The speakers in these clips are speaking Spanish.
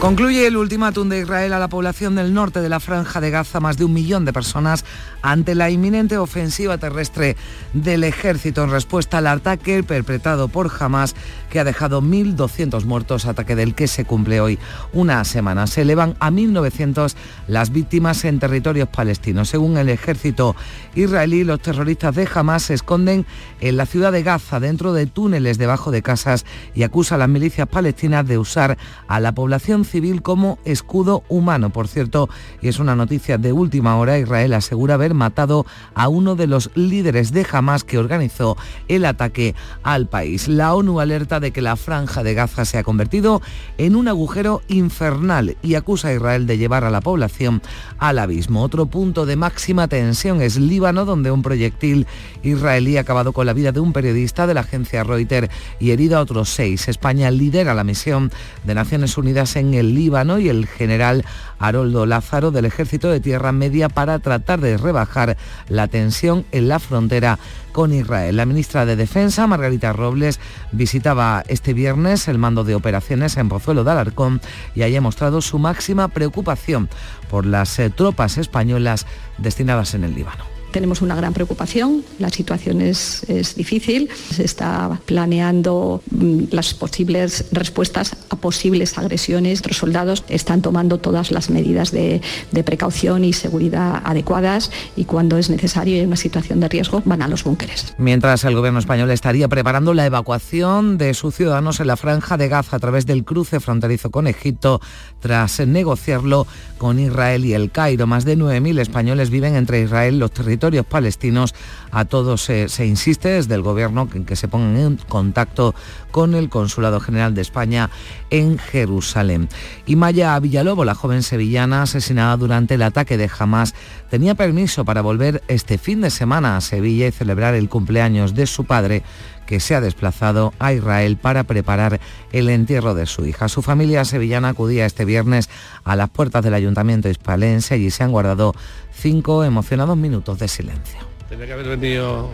Concluye el ultimátum de Israel a la población del norte de la franja de Gaza, más de un millón de personas, ante la inminente ofensiva terrestre del ejército en respuesta al ataque perpetrado por Hamas, que ha dejado 1.200 muertos, ataque del que se cumple hoy una semana. Se elevan a 1.900 las víctimas en territorios palestinos. Según el ejército israelí, los terroristas de Hamas se esconden en la ciudad de Gaza, dentro de túneles debajo de casas, y acusa a las milicias palestinas de usar a la población civil como escudo humano. Por cierto, y es una noticia de última hora, Israel asegura haber matado a uno de los líderes de Hamas que organizó el ataque al país. La ONU alerta de que la franja de Gaza se ha convertido en un agujero infernal y acusa a Israel de llevar a la población al abismo. Otro punto de máxima tensión es Líbano, donde un proyectil israelí ha acabado con la vida de un periodista de la agencia Reuters y herido a otros seis. España lidera la misión de Naciones Unidas en el Líbano y el general Haroldo Lázaro del Ejército de Tierra Media para tratar de rebajar la tensión en la frontera con Israel. La ministra de Defensa, Margarita Robles, visitaba este viernes el mando de operaciones en Pozuelo de Alarcón y haya mostrado su máxima preocupación por las eh, tropas españolas destinadas en el Líbano tenemos una gran preocupación, la situación es, difícil, se está planeando mm, las posibles respuestas a posibles agresiones. Los soldados están tomando todas las medidas de, precaución y seguridad adecuadas y cuando es necesario y en una situación de riesgo van a los búnkeres. Mientras el gobierno español estaría preparando la evacuación de sus ciudadanos en la franja de Gaza a través del cruce fronterizo con Egipto, tras negociarlo con Israel y el Cairo. Más de 9.000 españoles viven entre Israel, los territorios palestinos. A todos se, insiste desde el Gobierno en que se pongan en contacto con el Consulado General de España en Jerusalén. Y Maya Villalobo, la joven sevillana asesinada durante el ataque de Hamas, tenía permiso para volver este fin de semana a Sevilla y celebrar el cumpleaños de su padre que se ha desplazado a Israel para preparar el entierro de su hija. Su familia sevillana acudía este viernes a las puertas del ayuntamiento hispalense y se han guardado cinco emocionados minutos de silencio. Tenía que haber venido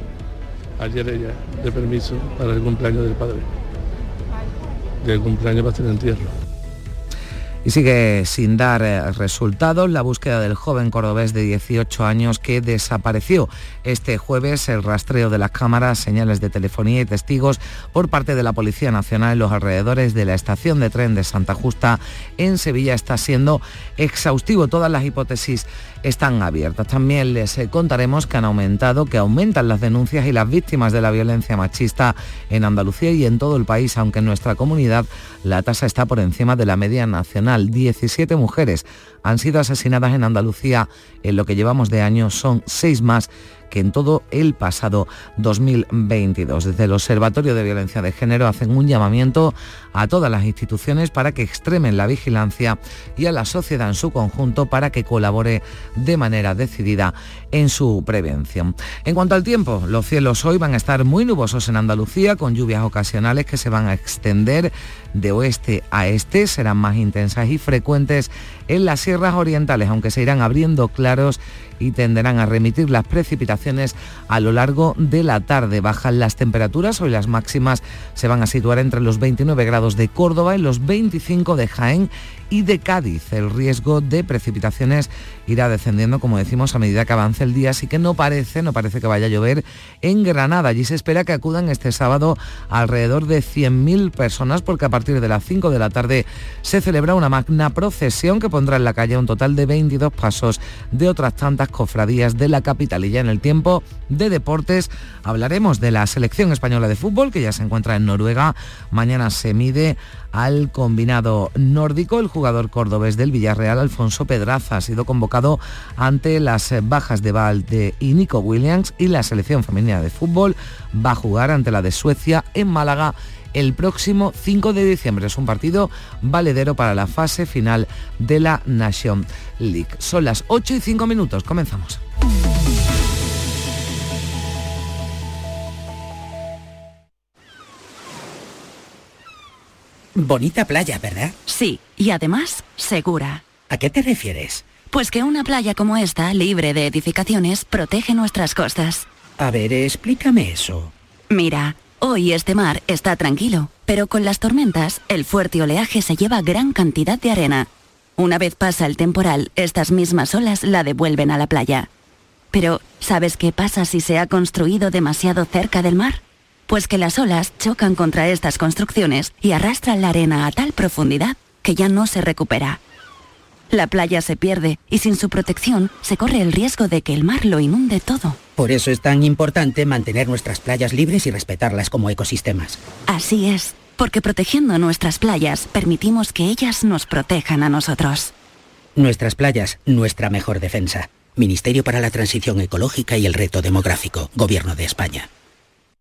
ayer ella de permiso para el cumpleaños del padre. el cumpleaños para el entierro. Y sigue sin dar eh, resultados la búsqueda del joven cordobés de 18 años que desapareció este jueves. El rastreo de las cámaras, señales de telefonía y testigos por parte de la Policía Nacional en los alrededores de la estación de tren de Santa Justa en Sevilla está siendo exhaustivo. Todas las hipótesis están abiertas. También les eh, contaremos que han aumentado, que aumentan las denuncias y las víctimas de la violencia machista en Andalucía y en todo el país, aunque en nuestra comunidad la tasa está por encima de la media nacional 17 mujeres han sido asesinadas en Andalucía en lo que llevamos de año, son seis más que en todo el pasado 2022. Desde el Observatorio de Violencia de Género hacen un llamamiento a todas las instituciones para que extremen la vigilancia y a la sociedad en su conjunto para que colabore de manera decidida en su prevención. En cuanto al tiempo, los cielos hoy van a estar muy nubosos en Andalucía con lluvias ocasionales que se van a extender de oeste a este, serán más intensas y frecuentes en las sierras orientales, aunque se irán abriendo claros y tenderán a remitir las precipitaciones a lo largo de la tarde. Bajan las temperaturas, hoy las máximas se van a situar entre los 29 grados de Córdoba y los 25 de Jaén y de Cádiz. El riesgo de precipitaciones irá descendiendo, como decimos, a medida que avance el día, así que no parece, no parece que vaya a llover en Granada. Allí se espera que acudan este sábado alrededor de 100.000 personas, porque a partir de las 5 de la tarde se celebra una magna procesión que pondrá en la calle un total de 22 pasos de otras tantas cofradías de la capital. Y ya en el tiempo de deportes hablaremos de la selección española de fútbol, que ya se encuentra en Noruega. Mañana se mide al combinado nórdico. El jugador cordobés del Villarreal, Alfonso Pedraza, ha sido convocado ante las bajas de Valde y Nico Williams y la selección femenina de fútbol va a jugar ante la de Suecia en Málaga el próximo 5 de diciembre. Es un partido valedero para la fase final de la Nation League. Son las 8 y 5 minutos. Comenzamos. Bonita playa, ¿verdad? Sí, y además segura. ¿A qué te refieres? Pues que una playa como esta, libre de edificaciones, protege nuestras costas. A ver, explícame eso. Mira, hoy este mar está tranquilo, pero con las tormentas, el fuerte oleaje se lleva gran cantidad de arena. Una vez pasa el temporal, estas mismas olas la devuelven a la playa. Pero, ¿sabes qué pasa si se ha construido demasiado cerca del mar? Pues que las olas chocan contra estas construcciones y arrastran la arena a tal profundidad que ya no se recupera. La playa se pierde y sin su protección se corre el riesgo de que el mar lo inunde todo. Por eso es tan importante mantener nuestras playas libres y respetarlas como ecosistemas. Así es, porque protegiendo nuestras playas permitimos que ellas nos protejan a nosotros. Nuestras playas, nuestra mejor defensa. Ministerio para la Transición Ecológica y el Reto Demográfico, Gobierno de España.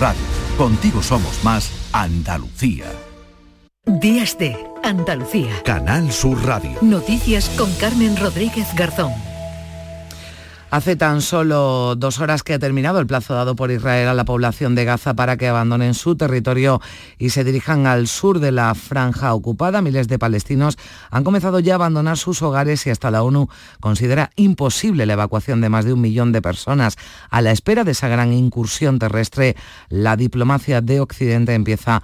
Radio. Contigo somos más Andalucía. Días de Andalucía. Canal Sur Radio. Noticias con Carmen Rodríguez Garzón. Hace tan solo dos horas que ha terminado el plazo dado por Israel a la población de Gaza para que abandonen su territorio y se dirijan al sur de la franja ocupada. Miles de palestinos han comenzado ya a abandonar sus hogares y hasta la ONU considera imposible la evacuación de más de un millón de personas. A la espera de esa gran incursión terrestre, la diplomacia de Occidente empieza a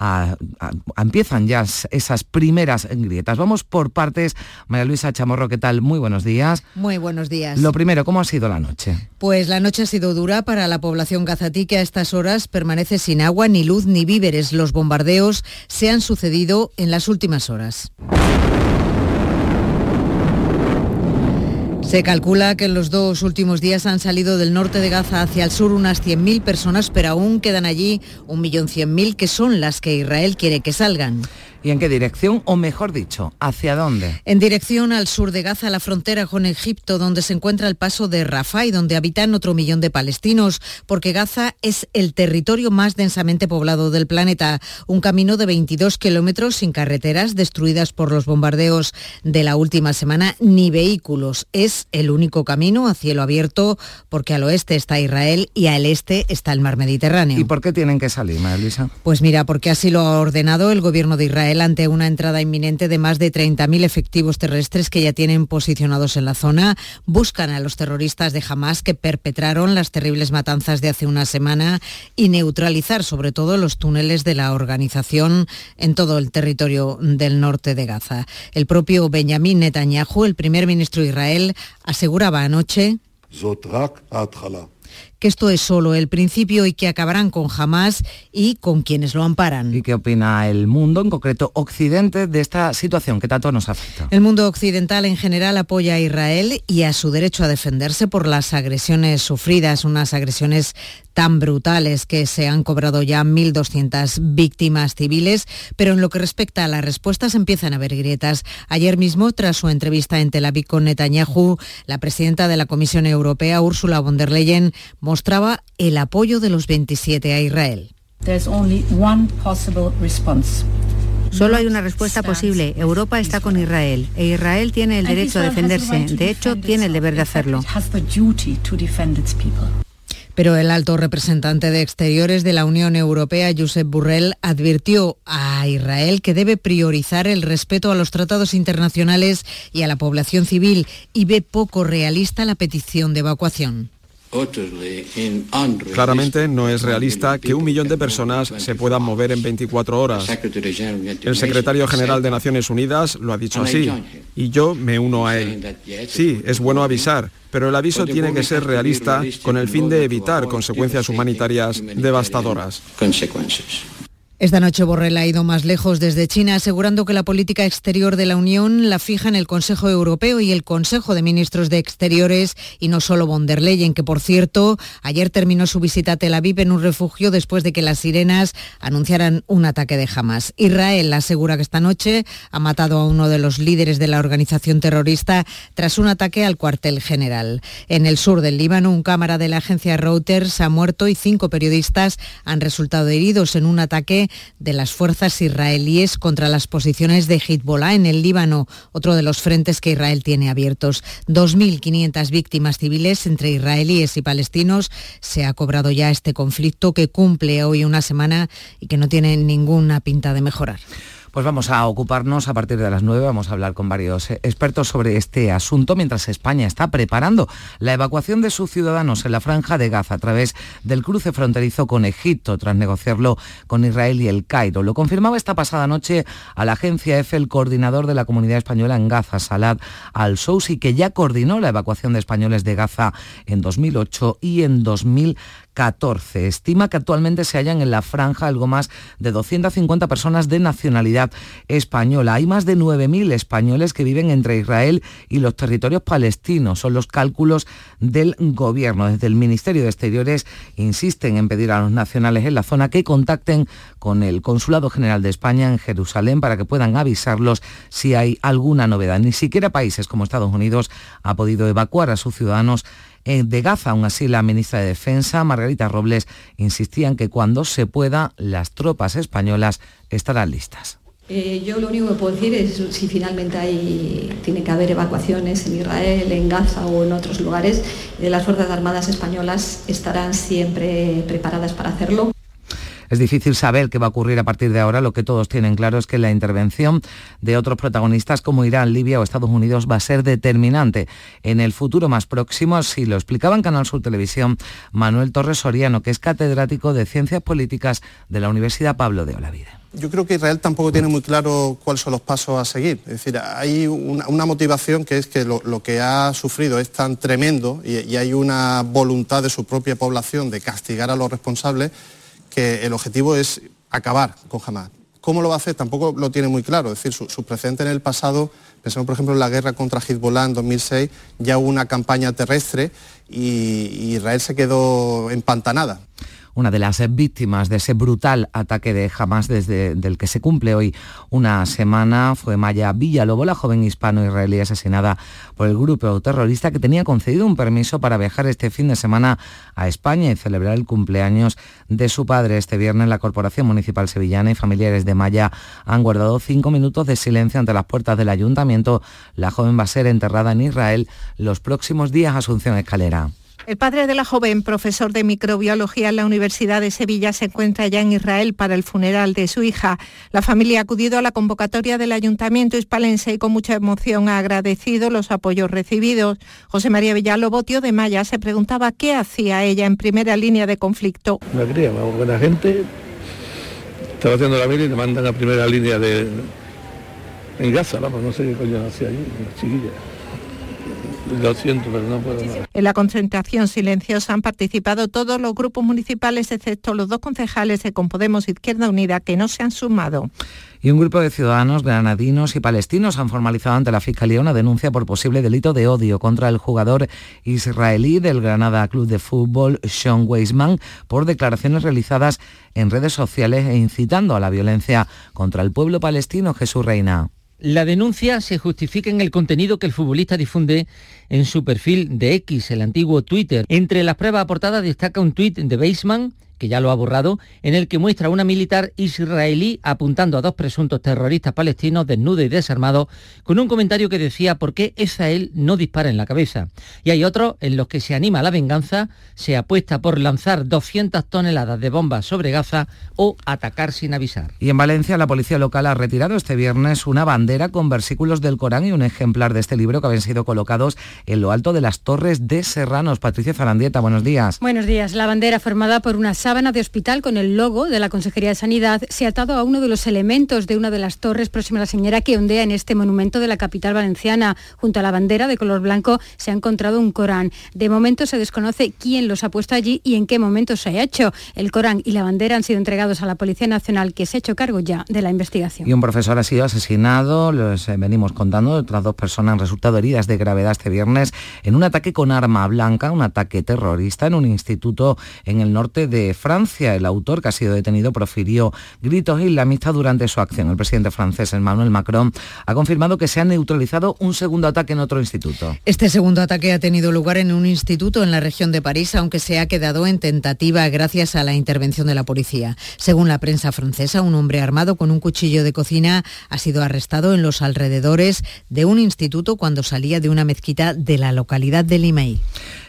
a, a, empiezan ya esas primeras grietas. Vamos por partes. María Luisa Chamorro, ¿qué tal? Muy buenos días. Muy buenos días. Lo primero, ¿cómo ha sido la noche? Pues la noche ha sido dura para la población gazatí que a estas horas permanece sin agua, ni luz, ni víveres. Los bombardeos se han sucedido en las últimas horas. Se calcula que en los dos últimos días han salido del norte de Gaza hacia el sur unas 100.000 personas, pero aún quedan allí 1.100.000 que son las que Israel quiere que salgan. ¿Y en qué dirección? O mejor dicho, ¿hacia dónde? En dirección al sur de Gaza, la frontera con Egipto, donde se encuentra el paso de Rafah y donde habitan otro millón de palestinos, porque Gaza es el territorio más densamente poblado del planeta. Un camino de 22 kilómetros sin carreteras destruidas por los bombardeos de la última semana, ni vehículos. Es el único camino a cielo abierto, porque al oeste está Israel y al este está el mar Mediterráneo. ¿Y por qué tienen que salir, María Luisa? Pues mira, porque así lo ha ordenado el gobierno de Israel ante una entrada inminente de más de 30.000 efectivos terrestres que ya tienen posicionados en la zona. Buscan a los terroristas de Hamas que perpetraron las terribles matanzas de hace una semana y neutralizar sobre todo los túneles de la organización en todo el territorio del norte de Gaza. El propio Benjamín Netanyahu, el primer ministro de Israel, aseguraba anoche que esto es solo el principio y que acabarán con Hamas y con quienes lo amparan. ¿Y qué opina el mundo, en concreto Occidente, de esta situación que tanto nos afecta? El mundo occidental en general apoya a Israel y a su derecho a defenderse por las agresiones sufridas, unas agresiones tan brutales que se han cobrado ya 1.200 víctimas civiles, pero en lo que respecta a las respuestas empiezan a haber grietas. Ayer mismo, tras su entrevista en Tel Aviv con Netanyahu, la presidenta de la Comisión Europea, Ursula von der Leyen, mostraba el apoyo de los 27 a Israel. Solo hay una respuesta posible. Europa está con Israel e Israel tiene el derecho a defenderse. De hecho, tiene el deber de hacerlo. Pero el alto representante de Exteriores de la Unión Europea, Josep Burrell, advirtió a Israel que debe priorizar el respeto a los tratados internacionales y a la población civil y ve poco realista la petición de evacuación. Claramente no es realista que un millón de personas se puedan mover en 24 horas. El secretario general de Naciones Unidas lo ha dicho así y yo me uno a él. Sí, es bueno avisar, pero el aviso tiene que ser realista con el fin de evitar consecuencias humanitarias devastadoras. Esta noche Borrell ha ido más lejos desde China, asegurando que la política exterior de la Unión la fija en el Consejo Europeo y el Consejo de Ministros de Exteriores y no solo von der Leyen, que por cierto ayer terminó su visita a Tel Aviv en un refugio después de que las sirenas anunciaran un ataque de Hamas. Israel asegura que esta noche ha matado a uno de los líderes de la organización terrorista tras un ataque al cuartel general. En el sur del Líbano, un cámara de la agencia Reuters ha muerto y cinco periodistas han resultado heridos en un ataque de las fuerzas israelíes contra las posiciones de Hezbollah en el Líbano, otro de los frentes que Israel tiene abiertos. 2.500 víctimas civiles entre israelíes y palestinos se ha cobrado ya este conflicto que cumple hoy una semana y que no tiene ninguna pinta de mejorar. Pues vamos a ocuparnos a partir de las 9, vamos a hablar con varios expertos sobre este asunto, mientras España está preparando la evacuación de sus ciudadanos en la franja de Gaza a través del cruce fronterizo con Egipto, tras negociarlo con Israel y el Cairo. Lo confirmaba esta pasada noche a la agencia EFE el coordinador de la comunidad española en Gaza, Salad al-Sousi, que ya coordinó la evacuación de españoles de Gaza en 2008 y en 2014 14. Estima que actualmente se hallan en la franja algo más de 250 personas de nacionalidad española. Hay más de 9.000 españoles que viven entre Israel y los territorios palestinos. Son los cálculos del gobierno. Desde el Ministerio de Exteriores insisten en pedir a los nacionales en la zona que contacten con el Consulado General de España en Jerusalén para que puedan avisarlos si hay alguna novedad. Ni siquiera países como Estados Unidos ha podido evacuar a sus ciudadanos de Gaza. Aún así, la ministra de Defensa, Margarita Robles, insistía en que cuando se pueda, las tropas españolas estarán listas. Eh, yo lo único que puedo decir es si finalmente hay, tiene que haber evacuaciones en Israel, en Gaza o en otros lugares, eh, las Fuerzas Armadas españolas estarán siempre preparadas para hacerlo. Es difícil saber qué va a ocurrir a partir de ahora. Lo que todos tienen claro es que la intervención de otros protagonistas como Irán, Libia o Estados Unidos va a ser determinante en el futuro más próximo. Así lo explicaba en Canal Sur Televisión Manuel Torres Soriano, que es catedrático de Ciencias Políticas de la Universidad Pablo de Olavide. Yo creo que Israel tampoco tiene muy claro cuáles son los pasos a seguir. Es decir, hay una, motivación que es que lo, que ha sufrido es tan tremendo y, y hay una voluntad de su propia población de castigar a los responsables que el objetivo es acabar con Hamas. ¿Cómo lo va a hacer? Tampoco lo tiene muy claro. Es decir, su, su precedente en el pasado, pensemos por ejemplo en la guerra contra Hezbollah en 2006, ya hubo una campaña terrestre y Israel se quedó empantanada una de las víctimas de ese brutal ataque de Hamas desde del que se cumple hoy una semana fue Maya Villalobo, la joven hispano-israelí asesinada por el grupo terrorista que tenía concedido un permiso para viajar este fin de semana a España y celebrar el cumpleaños de su padre. Este viernes la Corporación Municipal Sevillana y familiares de Maya han guardado cinco minutos de silencio ante las puertas del ayuntamiento. La joven va a ser enterrada en Israel los próximos días. Asunción Escalera. El padre de la joven, profesor de microbiología en la Universidad de Sevilla, se encuentra ya en Israel para el funeral de su hija. La familia ha acudido a la convocatoria del Ayuntamiento hispalense y con mucha emoción ha agradecido los apoyos recibidos. José María Villalobotio tío de Maya, se preguntaba qué hacía ella en primera línea de conflicto. Una cría, buena gente. Estaba haciendo la mili y le mandan a primera línea de... En Gaza, vamos, no sé qué coño hacía allí, chiquilla. Lo siento, pero no puedo En la concentración silenciosa han participado todos los grupos municipales, excepto los dos concejales de Compodemos Izquierda Unida, que no se han sumado. Y un grupo de ciudadanos granadinos y palestinos han formalizado ante la Fiscalía una denuncia por posible delito de odio contra el jugador israelí del Granada Club de Fútbol, Sean Weisman, por declaraciones realizadas en redes sociales e incitando a la violencia contra el pueblo palestino Jesús Reina. La denuncia se justifica en el contenido que el futbolista difunde en su perfil de X, el antiguo Twitter. Entre las pruebas aportadas destaca un tuit de Baseman que ya lo ha borrado, en el que muestra a una militar israelí apuntando a dos presuntos terroristas palestinos desnudos y desarmados, con un comentario que decía por qué Israel no dispara en la cabeza. Y hay otros en los que se anima a la venganza, se apuesta por lanzar 200 toneladas de bombas sobre Gaza o atacar sin avisar. Y en Valencia la policía local ha retirado este viernes una bandera con versículos del Corán y un ejemplar de este libro que habían sido colocados en lo alto de las torres de Serranos. Patricia Zarandieta, buenos días. Buenos días. La bandera formada por una sábana de hospital con el logo de la Consejería de Sanidad se ha atado a uno de los elementos de una de las torres próxima a la señora que ondea en este monumento de la capital valenciana. Junto a la bandera de color blanco se ha encontrado un Corán. De momento se desconoce quién los ha puesto allí y en qué momento se ha hecho. El Corán y la bandera han sido entregados a la Policía Nacional que se ha hecho cargo ya de la investigación. Y un profesor ha sido asesinado, los eh, venimos contando, otras dos personas han resultado heridas de gravedad este viernes en un ataque con arma blanca, un ataque terrorista en un instituto en el norte de Francia. El autor que ha sido detenido profirió gritos islamistas durante su acción. El presidente francés Emmanuel Macron ha confirmado que se ha neutralizado un segundo ataque en otro instituto. Este segundo ataque ha tenido lugar en un instituto en la región de París, aunque se ha quedado en tentativa gracias a la intervención de la policía. Según la prensa francesa, un hombre armado con un cuchillo de cocina ha sido arrestado en los alrededores de un instituto cuando salía de una mezquita de la localidad de Limeil.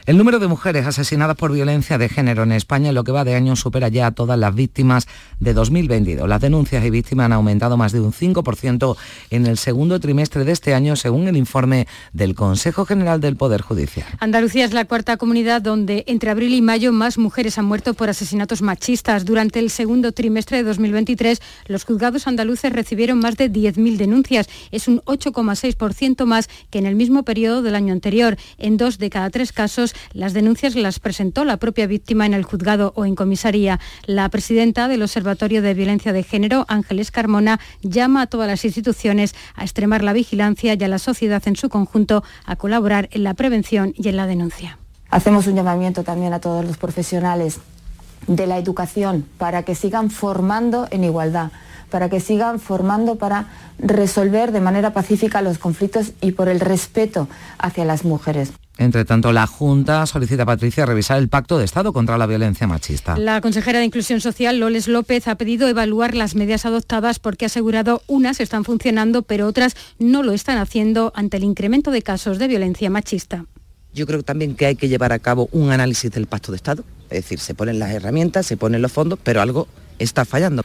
El número de mujeres asesinadas por violencia de género en España en lo que va de año supera ya a todas las víctimas de 2022. Las denuncias y víctimas han aumentado más de un 5% en el segundo trimestre de este año, según el informe del Consejo General del Poder Judicial. Andalucía es la cuarta comunidad donde entre abril y mayo más mujeres han muerto por asesinatos machistas. Durante el segundo trimestre de 2023, los juzgados andaluces recibieron más de 10.000 denuncias. Es un 8,6% más que en el mismo periodo del año anterior. En dos de cada tres casos, las denuncias las presentó la propia víctima en el juzgado o en comisaría. La presidenta del Observatorio de Violencia de Género, Ángeles Carmona, llama a todas las instituciones a extremar la vigilancia y a la sociedad en su conjunto a colaborar en la prevención y en la denuncia. Hacemos un llamamiento también a todos los profesionales de la educación para que sigan formando en igualdad para que sigan formando para resolver de manera pacífica los conflictos y por el respeto hacia las mujeres. Entre tanto, la Junta solicita a Patricia revisar el pacto de Estado contra la violencia machista. La consejera de Inclusión Social, Loles López, ha pedido evaluar las medidas adoptadas porque ha asegurado unas están funcionando, pero otras no lo están haciendo ante el incremento de casos de violencia machista. Yo creo también que hay que llevar a cabo un análisis del pacto de Estado. Es decir, se ponen las herramientas, se ponen los fondos, pero algo está fallando.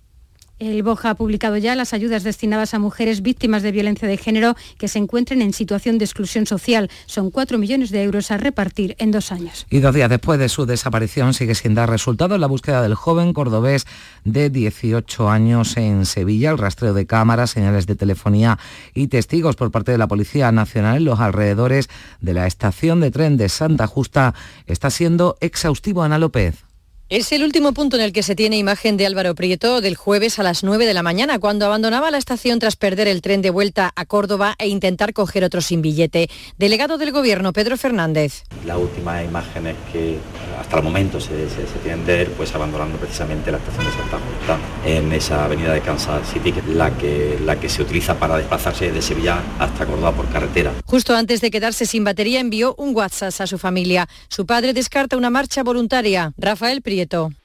El BOJA ha publicado ya las ayudas destinadas a mujeres víctimas de violencia de género que se encuentren en situación de exclusión social. Son 4 millones de euros a repartir en dos años. Y dos días después de su desaparición sigue sin dar resultado la búsqueda del joven cordobés de 18 años en Sevilla. El rastreo de cámaras, señales de telefonía y testigos por parte de la Policía Nacional en los alrededores de la estación de tren de Santa Justa está siendo exhaustivo. Ana López. Es el último punto en el que se tiene imagen de Álvaro Prieto del jueves a las 9 de la mañana, cuando abandonaba la estación tras perder el tren de vuelta a Córdoba e intentar coger otro sin billete. Delegado del Gobierno, Pedro Fernández. La última imagen que hasta el momento se, se, tienen de ver, pues abandonando precisamente la estación de Santa Justa en esa avenida de Kansas City, la que, la que se utiliza para desplazarse de Sevilla hasta Córdoba por carretera. Justo antes de quedarse sin batería envió un WhatsApp a su familia. Su padre descarta una marcha voluntaria. Rafael Prieto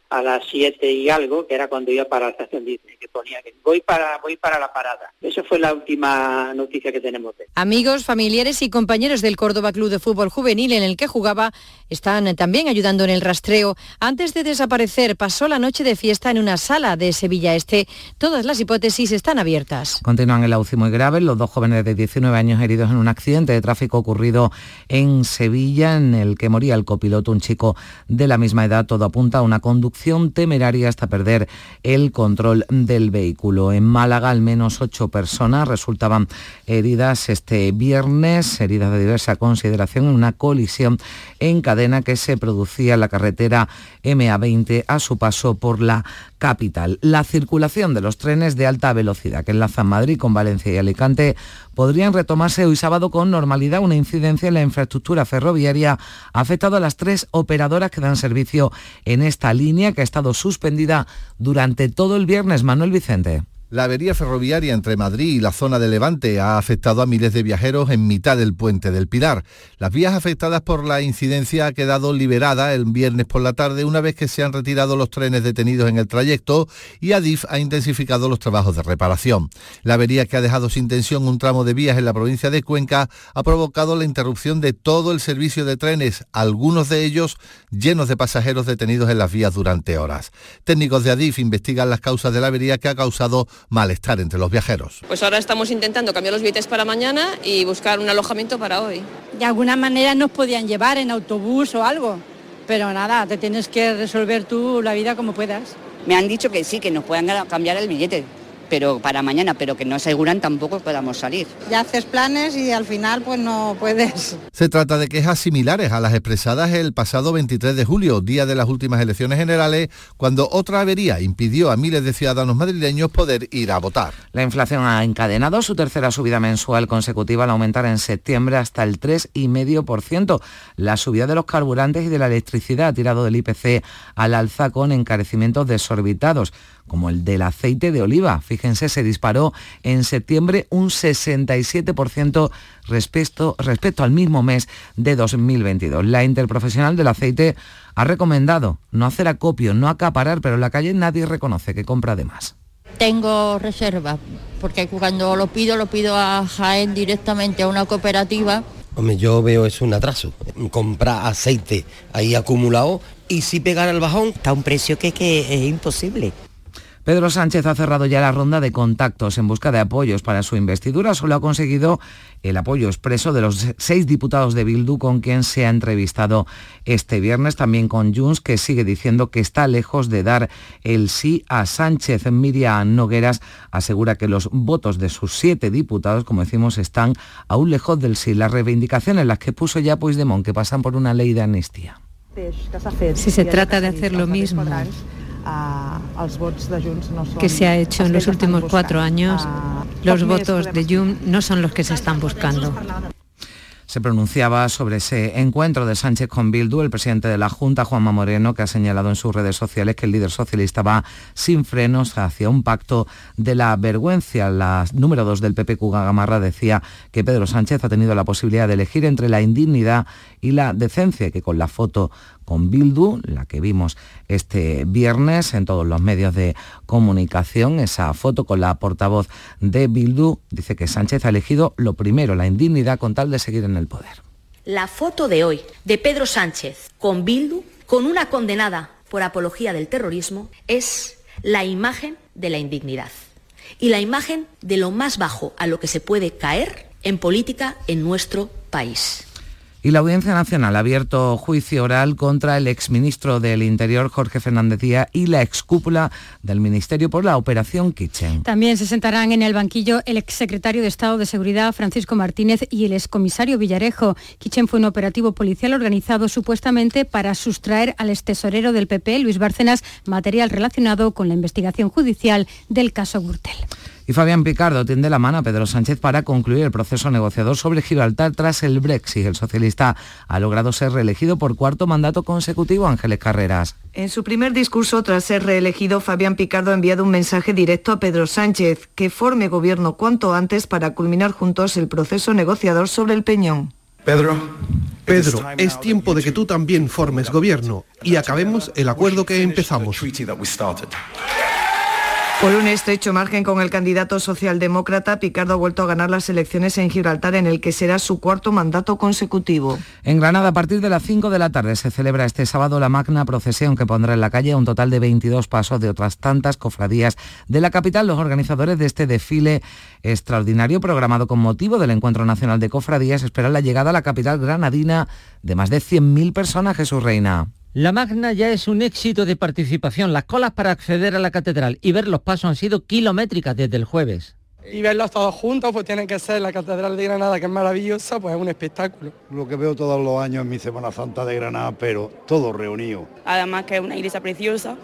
a las 7 y algo, que era cuando iba para la estación Disney, que ponía que voy para, voy para la parada. Eso fue la última noticia que tenemos de Amigos, familiares y compañeros del Córdoba Club de Fútbol Juvenil en el que jugaba están también ayudando en el rastreo. Antes de desaparecer, pasó la noche de fiesta en una sala de Sevilla Este. Todas las hipótesis están abiertas. Continúan el UCI muy grave, los dos jóvenes de 19 años heridos en un accidente de tráfico ocurrido en Sevilla, en el que moría el copiloto, un chico de la misma edad. Todo apunta a una conducción temeraria hasta perder el control del vehículo. En Málaga, al menos ocho personas resultaban heridas este viernes, heridas de diversa consideración en una colisión en cadena que se producía en la carretera MA20 a su paso por la capital. La circulación de los trenes de alta velocidad que enlazan Madrid con Valencia y Alicante podrían retomarse hoy sábado con normalidad. Una incidencia en la infraestructura ferroviaria ha afectado a las tres operadoras que dan servicio en esta línea que ha estado suspendida durante todo el viernes. Vicente. La avería ferroviaria entre Madrid y la zona de Levante ha afectado a miles de viajeros en mitad del puente del Pilar. Las vías afectadas por la incidencia ha quedado liberada el viernes por la tarde una vez que se han retirado los trenes detenidos en el trayecto y Adif ha intensificado los trabajos de reparación. La avería que ha dejado sin tensión un tramo de vías en la provincia de Cuenca ha provocado la interrupción de todo el servicio de trenes, algunos de ellos llenos de pasajeros detenidos en las vías durante horas. Técnicos de Adif investigan las causas de la avería que ha causado malestar entre los viajeros. Pues ahora estamos intentando cambiar los billetes para mañana y buscar un alojamiento para hoy. De alguna manera nos podían llevar en autobús o algo. pero nada, te tienes que resolver tú la vida como puedas. Me han dicho que sí, que nos puedan cambiar el billete, pero para mañana, pero que no aseguran tampoco podamos salir. Ya haces planes y al final pues no puedes. Se trata de quejas similares a las expresadas el pasado 23 de julio, día de las últimas elecciones generales, cuando otra avería impidió a miles de ciudadanos madrileños poder ir a votar. La inflación ha encadenado su tercera subida mensual consecutiva al aumentar en septiembre hasta el 3,5%. La subida de los carburantes y de la electricidad ha tirado del IPC al alza con encarecimientos desorbitados como el del aceite de oliva. Fíjense, se disparó en septiembre un 67% respecto, respecto al mismo mes de 2022. La interprofesional del aceite ha recomendado no hacer acopio, no acaparar, pero en la calle nadie reconoce que compra de más. Tengo reserva, porque cuando lo pido, lo pido a Jaén directamente a una cooperativa. Hombre, yo veo es un atraso. Comprar aceite ahí acumulado y si pegar el bajón. Está a un precio que, que es imposible. Pedro Sánchez ha cerrado ya la ronda de contactos en busca de apoyos para su investidura. Solo ha conseguido el apoyo expreso de los seis diputados de Bildu con quien se ha entrevistado este viernes, también con Junts, que sigue diciendo que está lejos de dar el sí a Sánchez. Miriam Nogueras asegura que los votos de sus siete diputados, como decimos, están aún lejos del sí. Las reivindicaciones, las que puso ya Puigdemont, que pasan por una ley de amnistía. Si se trata de hacer lo mismo que se ha hecho en los últimos cuatro años, los votos de Jun no son los que se están buscando. Se pronunciaba sobre ese encuentro de Sánchez con Bildu, el presidente de la Junta, Juanma Moreno, que ha señalado en sus redes sociales que el líder socialista va sin frenos hacia un pacto de la vergüenza. La número dos del PP, Cuga Gamarra, decía que Pedro Sánchez ha tenido la posibilidad de elegir entre la indignidad y la decencia, que con la foto con Bildu, la que vimos este viernes en todos los medios de comunicación, esa foto con la portavoz de Bildu, dice que Sánchez ha elegido lo primero, la indignidad con tal de seguir en el poder. La foto de hoy de Pedro Sánchez con Bildu, con una condenada por apología del terrorismo, es la imagen de la indignidad y la imagen de lo más bajo a lo que se puede caer en política en nuestro país. Y la Audiencia Nacional ha abierto juicio oral contra el exministro del Interior, Jorge Fernández Díaz, y la excúpula del Ministerio por la Operación Kitchen. También se sentarán en el banquillo el exsecretario de Estado de Seguridad, Francisco Martínez, y el excomisario Villarejo. Kitchen fue un operativo policial organizado supuestamente para sustraer al extesorero del PP, Luis Bárcenas, material relacionado con la investigación judicial del caso Gürtel. Y Fabián Picardo tiende la mano a Pedro Sánchez para concluir el proceso negociador sobre Gibraltar tras el Brexit. El socialista ha logrado ser reelegido por cuarto mandato consecutivo. Ángeles Carreras. En su primer discurso tras ser reelegido, Fabián Picardo ha enviado un mensaje directo a Pedro Sánchez, que forme gobierno cuanto antes para culminar juntos el proceso negociador sobre el Peñón. Pedro, Pedro, es tiempo de que tú también formes gobierno y acabemos el acuerdo que empezamos. Por un estrecho margen con el candidato socialdemócrata, Picardo ha vuelto a ganar las elecciones en Gibraltar, en el que será su cuarto mandato consecutivo. En Granada, a partir de las 5 de la tarde, se celebra este sábado la magna procesión que pondrá en la calle un total de 22 pasos de otras tantas cofradías de la capital. Los organizadores de este desfile extraordinario, programado con motivo del Encuentro Nacional de Cofradías, esperan la llegada a la capital granadina de más de 100.000 personas, Jesús Reina. La Magna ya es un éxito de participación. Las colas para acceder a la catedral y ver los pasos han sido kilométricas desde el jueves. Y verlos todos juntos, pues tiene que ser la Catedral de Granada, que es maravillosa, pues es un espectáculo. Lo que veo todos los años en mi Semana Santa de Granada, pero todos reunidos. Además que es una iglesia preciosa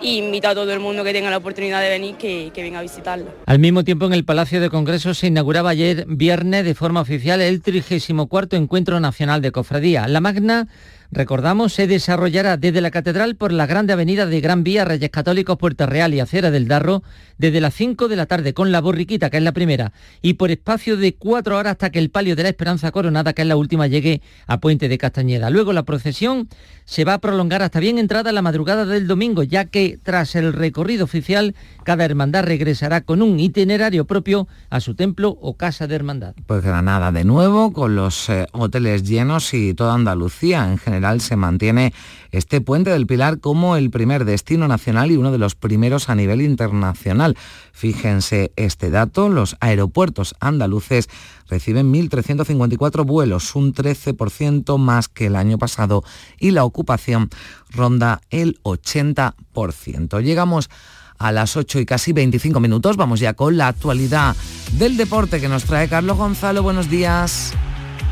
y invito a todo el mundo que tenga la oportunidad de venir que, que venga a visitarla. Al mismo tiempo en el Palacio de Congresos se inauguraba ayer viernes de forma oficial el 34 Encuentro Nacional de Cofradía. La Magna recordamos, se desarrollará desde la Catedral por la grande avenida de Gran Vía, Reyes Católicos, Puerta Real y Acera del Darro, desde las 5 de la tarde con la borriquita, que es la primera, y por espacio de cuatro horas hasta que el palio de la Esperanza Coronada, que es la última, llegue a Puente de Castañeda. Luego la procesión se va a prolongar hasta bien entrada la madrugada del domingo, ya que tras el recorrido oficial, cada hermandad regresará con un itinerario propio a su templo o casa de hermandad. Pues Granada de nuevo, con los eh, hoteles llenos y toda Andalucía en general se mantiene este puente del Pilar como el primer destino nacional y uno de los primeros a nivel internacional. Fíjense este dato, los aeropuertos andaluces reciben 1.354 vuelos, un 13% más que el año pasado y la ocupación ronda el 80%. Llegamos a las 8 y casi 25 minutos. Vamos ya con la actualidad del deporte que nos trae Carlos Gonzalo. Buenos días.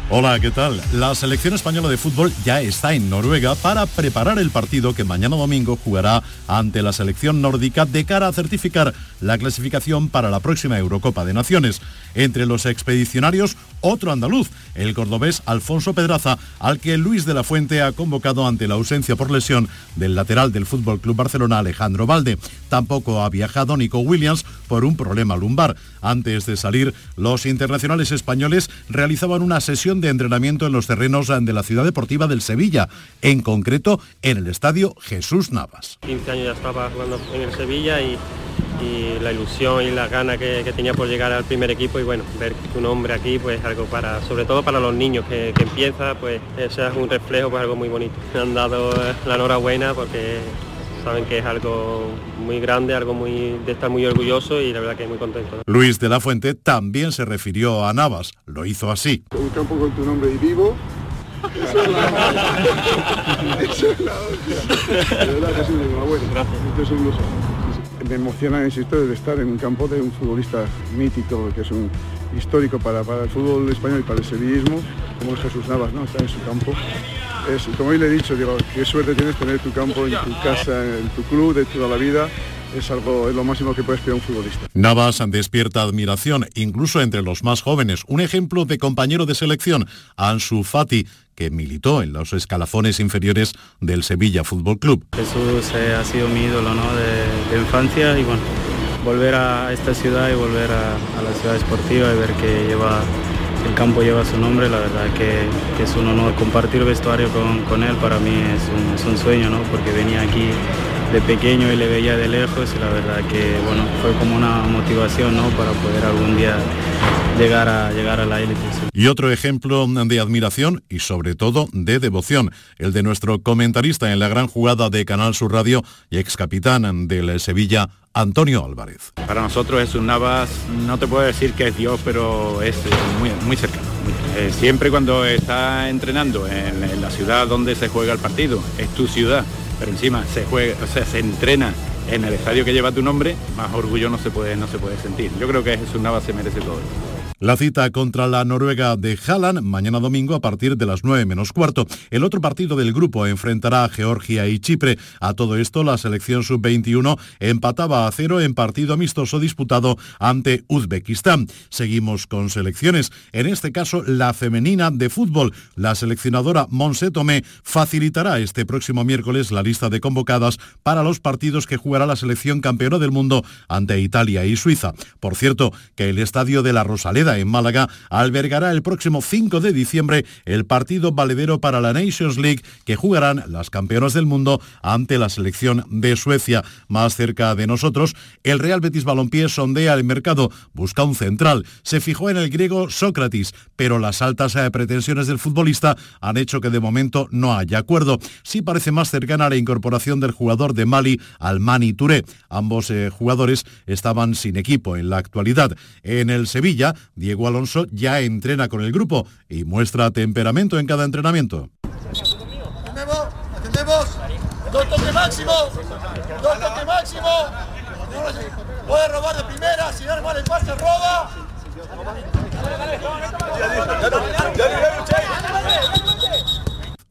Hola, ¿qué tal? La selección española de fútbol ya está en Noruega para preparar el partido que mañana domingo jugará ante la selección nórdica de cara a certificar la clasificación para la próxima Eurocopa de Naciones. Entre los expedicionarios, otro andaluz, el cordobés Alfonso Pedraza, al que Luis de la Fuente ha convocado ante la ausencia por lesión del lateral del Fútbol Club Barcelona Alejandro Valde. Tampoco ha viajado Nico Williams por un problema lumbar. Antes de salir, los internacionales españoles realizaban una sesión de entrenamiento en los terrenos de la ciudad deportiva del Sevilla, en concreto en el estadio Jesús Navas. 15 años ya estaba jugando en el Sevilla y, la ilusión y la gana que, tenía por llegar al primer equipo y bueno, ver tu nombre aquí pues algo para, sobre todo para los niños que, que empieza, pues eso es un reflejo, pues algo muy bonito. Me han dado la enhorabuena porque saben que es algo muy grande, algo muy de estar muy orgulloso y la verdad que muy contento. Luis de la Fuente también se refirió a Navas, lo hizo así. Un campo con tu nombre y vivo. Eso es la Eso es la De verdad que es una enhorabuena. Gracias. Me emociona, insisto, de estar en un campo de un futbolista mítico, que es un histórico para, para el fútbol español y para el sevillismo, como es Jesús Navas, ¿no? Está en su campo como hoy le he dicho, digo, qué suerte tienes tener tu campo en tu casa, en tu club de toda la vida. Es algo, es lo máximo que puede esperar un futbolista. Navas despierta admiración, incluso entre los más jóvenes. Un ejemplo de compañero de selección, Ansu Fati, que militó en los escalafones inferiores del Sevilla Fútbol Club. Jesús eh, ha sido mi ídolo ¿no? de, infancia y bueno, volver a esta ciudad y volver a, a la ciudad esportiva y ver que lleva el campo lleva su nombre, la verdad que, es un honor compartir vestuario con, él, para mí es un, sueño, ¿no? porque venía aquí de pequeño y le veía de lejos y la verdad que bueno, fue como una motivación ¿no? para poder algún día llegar a, llegar a la élite. Y otro ejemplo de admiración y sobre todo de devoción, el de nuestro comentarista en la gran jugada de Canal Sur Radio y ex capitán del Sevilla, Antonio Álvarez. Para nosotros es un Navas, no te puedo decir que es Dios, pero es muy, muy cercano. Eh, siempre cuando está entrenando en, la ciudad donde se juega el partido, es tu ciudad, pero encima se juega, o sea, se entrena en el estadio que lleva tu nombre, más orgullo no se puede, no se puede sentir. Yo creo que Jesús Navas se merece todo. La cita contra la Noruega de Haaland mañana domingo a partir de las 9 menos cuarto. El otro partido del grupo enfrentará a Georgia y Chipre. A todo esto, la selección sub-21 empataba a cero en partido amistoso disputado ante Uzbekistán. Seguimos con selecciones, en este caso la femenina de fútbol. La seleccionadora Monse Tomé facilitará este próximo miércoles la lista de convocadas para los partidos que jugará la selección campeona del mundo ante Italia y Suiza. Por cierto, que el estadio de la Rosaleda en Málaga albergará el próximo 5 de diciembre el partido valedero para la Nations League que jugarán las campeonas del mundo ante la selección de Suecia. Más cerca de nosotros, el Real Betis Balompié sondea el mercado, busca un central. Se fijó en el griego Sócrates, pero las altas eh, pretensiones del futbolista han hecho que de momento no haya acuerdo. Sí parece más cercana la incorporación del jugador de Mali, Almani Touré. Ambos eh, jugadores estaban sin equipo en la actualidad. En el Sevilla, Diego Alonso ya entrena con el grupo y muestra temperamento en cada entrenamiento. Dos toques máximo, dos toques máximo. Puede robar de primera, si no el pase roba.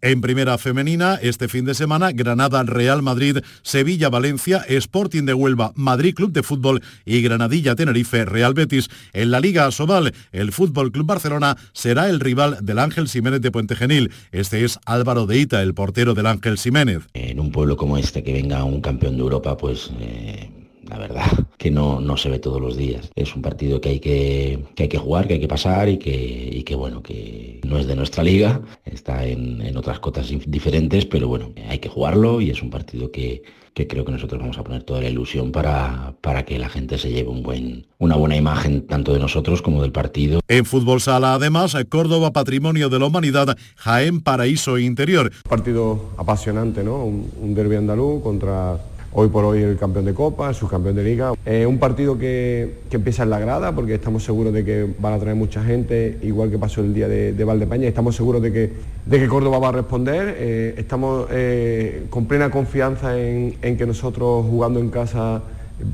En primera femenina, este fin de semana, Granada, Real Madrid, Sevilla, Valencia, Sporting de Huelva, Madrid Club de Fútbol y Granadilla, Tenerife, Real Betis. En la Liga Sobal, el Fútbol Club Barcelona será el rival del Ángel Jiménez de Puente Genil. Este es Álvaro Deita, el portero del Ángel Jiménez. En un pueblo como este, que venga un campeón de Europa, pues... Eh, la verdad, que no, no se ve todos los días. Es un partido que hay que, hay que jugar, que hay que pasar y que, que bueno, que no es de nuestra liga, está en, otras cotas diferentes, pero bueno, hay que jugarlo y es un partido que, que creo que nosotros vamos a poner toda la ilusión para, para que la gente se lleve un buen, una buena imagen tanto de nosotros como del partido. En fútbol sala además, Córdoba Patrimonio de la Humanidad, Jaén Paraíso Interior. Partido apasionante, ¿no? Un, un derbi andaluz contra hoy por hoy el campeón de Copa, el subcampeón de Liga. Eh, un partido que, que, empieza en la grada porque estamos seguros de que van a traer mucha gente, igual que pasó el día de, de Valdepeña, estamos seguros de que, de que Córdoba va a responder, eh, estamos eh, con plena confianza en, en que nosotros jugando en casa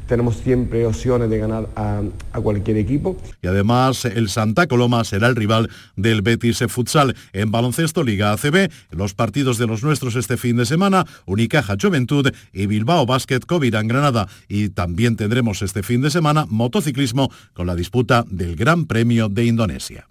tenemos siempre opciones de ganar a, cualquier equipo. Y además el Santa Coloma será el rival del Betis Futsal en baloncesto Liga ACB. Los partidos de los nuestros este fin de semana, Unicaja Juventud y Bilbao Basket Covirán Granada. Y también tendremos este fin de semana motociclismo con la disputa del Gran Premio de Indonesia.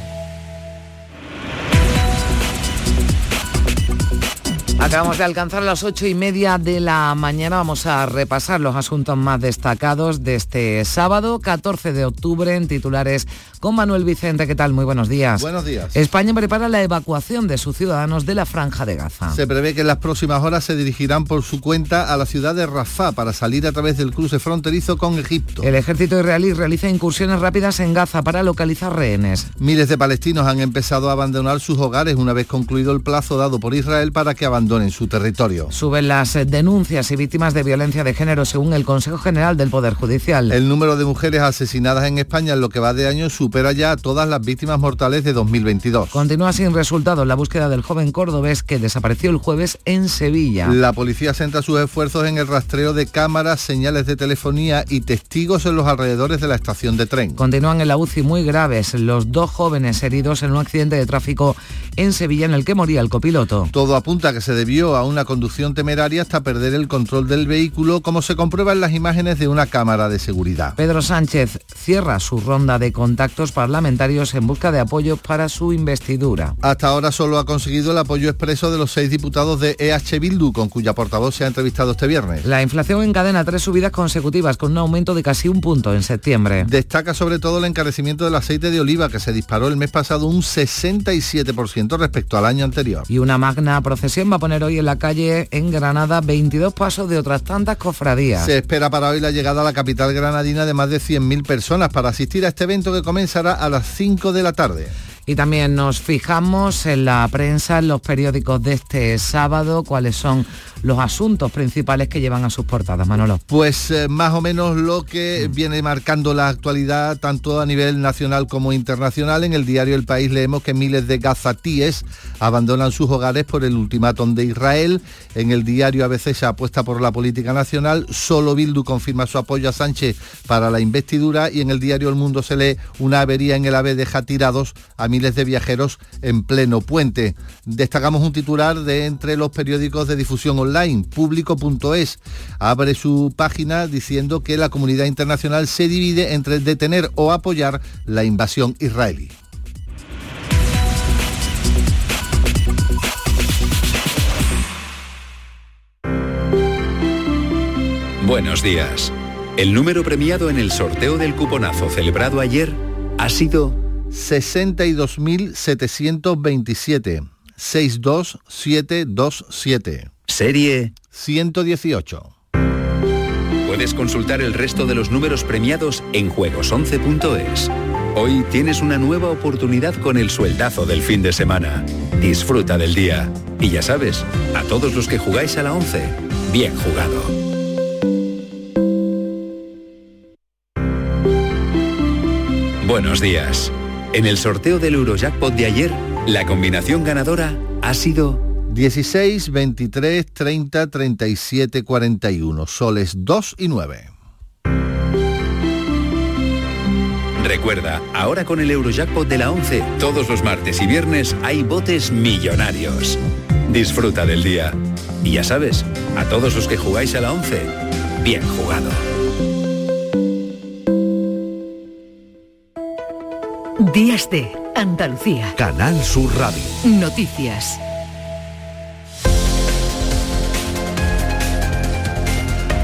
Acabamos de alcanzar las ocho y media de la mañana. Vamos a repasar los asuntos más destacados de este sábado, 14 de octubre, en titulares con Manuel Vicente. ¿Qué tal? Muy buenos días. Buenos días. España prepara la evacuación de sus ciudadanos de la franja de Gaza. Se prevé que en las próximas horas se dirigirán por su cuenta a la ciudad de Rafah para salir a través del cruce fronterizo con Egipto. El ejército israelí realiza incursiones rápidas en Gaza para localizar rehenes. Miles de palestinos han empezado a abandonar sus hogares una vez concluido el plazo dado por Israel para que abandonen su territorio. Suben las denuncias y víctimas de violencia de género según el Consejo General del Poder Judicial. El número de mujeres asesinadas en España en lo que va de año supera ya a todas las víctimas mortales de 2022. Continúa sin resultados la búsqueda del joven cordobés que desapareció el jueves en Sevilla. La policía centra sus esfuerzos en el rastreo de cámaras, señales de telefonía y testigos en los alrededores de la estación de tren. Continúan en la UCI muy graves los dos jóvenes heridos en un accidente de tráfico en Sevilla en el que moría el copiloto. Todo apunta a que se debió a una conducción temeraria hasta perder el control del vehículo, como se comprueba en las imágenes de una cámara de seguridad. Pedro Sánchez cierra su ronda de contactos parlamentarios en busca de apoyo para su investidura. Hasta ahora solo ha conseguido el apoyo expreso de los seis diputados de EH Bildu, con cuya portavoz se ha entrevistado este viernes. La inflación encadena tres subidas consecutivas con un aumento de casi un punto en septiembre. Destaca sobre todo el encarecimiento del aceite de oliva, que se disparó el mes pasado un 67% respecto al año anterior. Y una magna procesión va a poner hoy en la calle en Granada 22 pasos de otras tantas cofradías. Se espera para hoy la llegada a la capital granadina de más de 100.000 personas para asistir a este evento que comenzará a las 5 de la tarde. Y también nos fijamos en la prensa, en los periódicos de este sábado, cuáles son los asuntos principales que llevan a sus portadas, Manolo. Pues eh, más o menos lo que viene marcando la actualidad tanto a nivel nacional como internacional. En el diario El País leemos que miles de gazatíes abandonan sus hogares por el ultimátum de Israel. En el diario ABC se apuesta por la política nacional. Solo Bildu confirma su apoyo a Sánchez para la investidura y en el diario El Mundo se lee una avería en el AVE deja tirados a miles de viajeros en pleno puente. Destacamos un titular de entre los periódicos de difusión online público.es, abre su página diciendo que la comunidad internacional se divide entre detener o apoyar la invasión israelí. Buenos días. El número premiado en el sorteo del cuponazo celebrado ayer ha sido 62.727. 62727. Serie 118. Puedes consultar el resto de los números premiados en juegos11.es. Hoy tienes una nueva oportunidad con el sueldazo del fin de semana. Disfruta del día. Y ya sabes, a todos los que jugáis a la 11, bien jugado. Buenos días. En el sorteo del Eurojackpot de ayer, la combinación ganadora ha sido 16, 23, 30, 37, 41. Soles 2 y 9. Recuerda, ahora con el Eurojackpot de la 11, todos los martes y viernes hay botes millonarios. Disfruta del día. Y ya sabes, a todos los que jugáis a la 11, bien jugado. Buenos días. En el sorteo del Eurojackpot de ayer, la combinación ganadora ha sido 16, 23, 30, 37, 41. Soles 2 y 9. Recuerda, ahora con el Eurojackpot de la 11, todos los martes y viernes hay botes millonarios. Disfruta del día. Y ya sabes, a todos los que jugáis a la 11, bien jugado. Días de Andalucía. Canal Sur Radio. Noticias.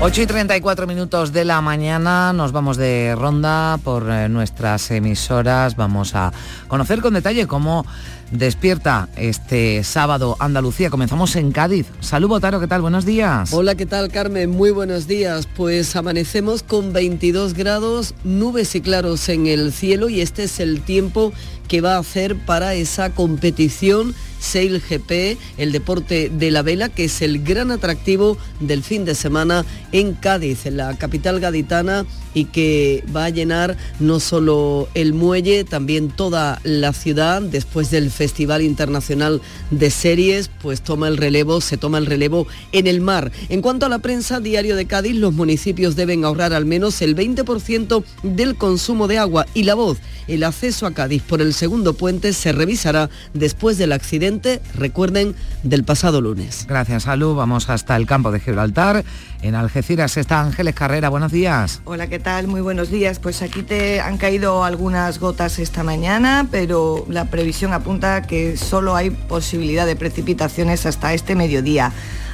Ocho y 34 minutos de la mañana nos vamos de ronda por eh, nuestras emisoras. Vamos a conocer con detalle cómo despierta este sábado Andalucía. Comenzamos en Cádiz. Salud Botaro, ¿qué tal? Buenos días. Hola, ¿qué tal Carmen? Muy buenos días. Pues amanecemos con 22 grados, nubes y claros en el cielo y este es el tiempo que va a hacer para esa competición Sail GP, el deporte de la vela, que es el gran atractivo del fin de semana en Cádiz, en la capital gaditana y que va a llenar no solo el muelle, también toda la ciudad después del Festival Internacional de Series, pues toma el relevo, se toma el relevo en el mar. En cuanto a la prensa, Diario de Cádiz, los municipios deben ahorrar al menos el 20% del consumo de agua y la voz, el acceso a Cádiz por el segundo puente se revisará después del accidente, recuerden, del pasado lunes. Gracias, Salud. Vamos hasta el campo de Gibraltar. En Algeciras está Ángeles Carrera. Buenos días. Hola, ¿qué tal? Muy buenos días. Pues aquí te han caído algunas gotas esta mañana, pero la previsión apunta que solo hay posibilidad de precipitaciones hasta este mediodía.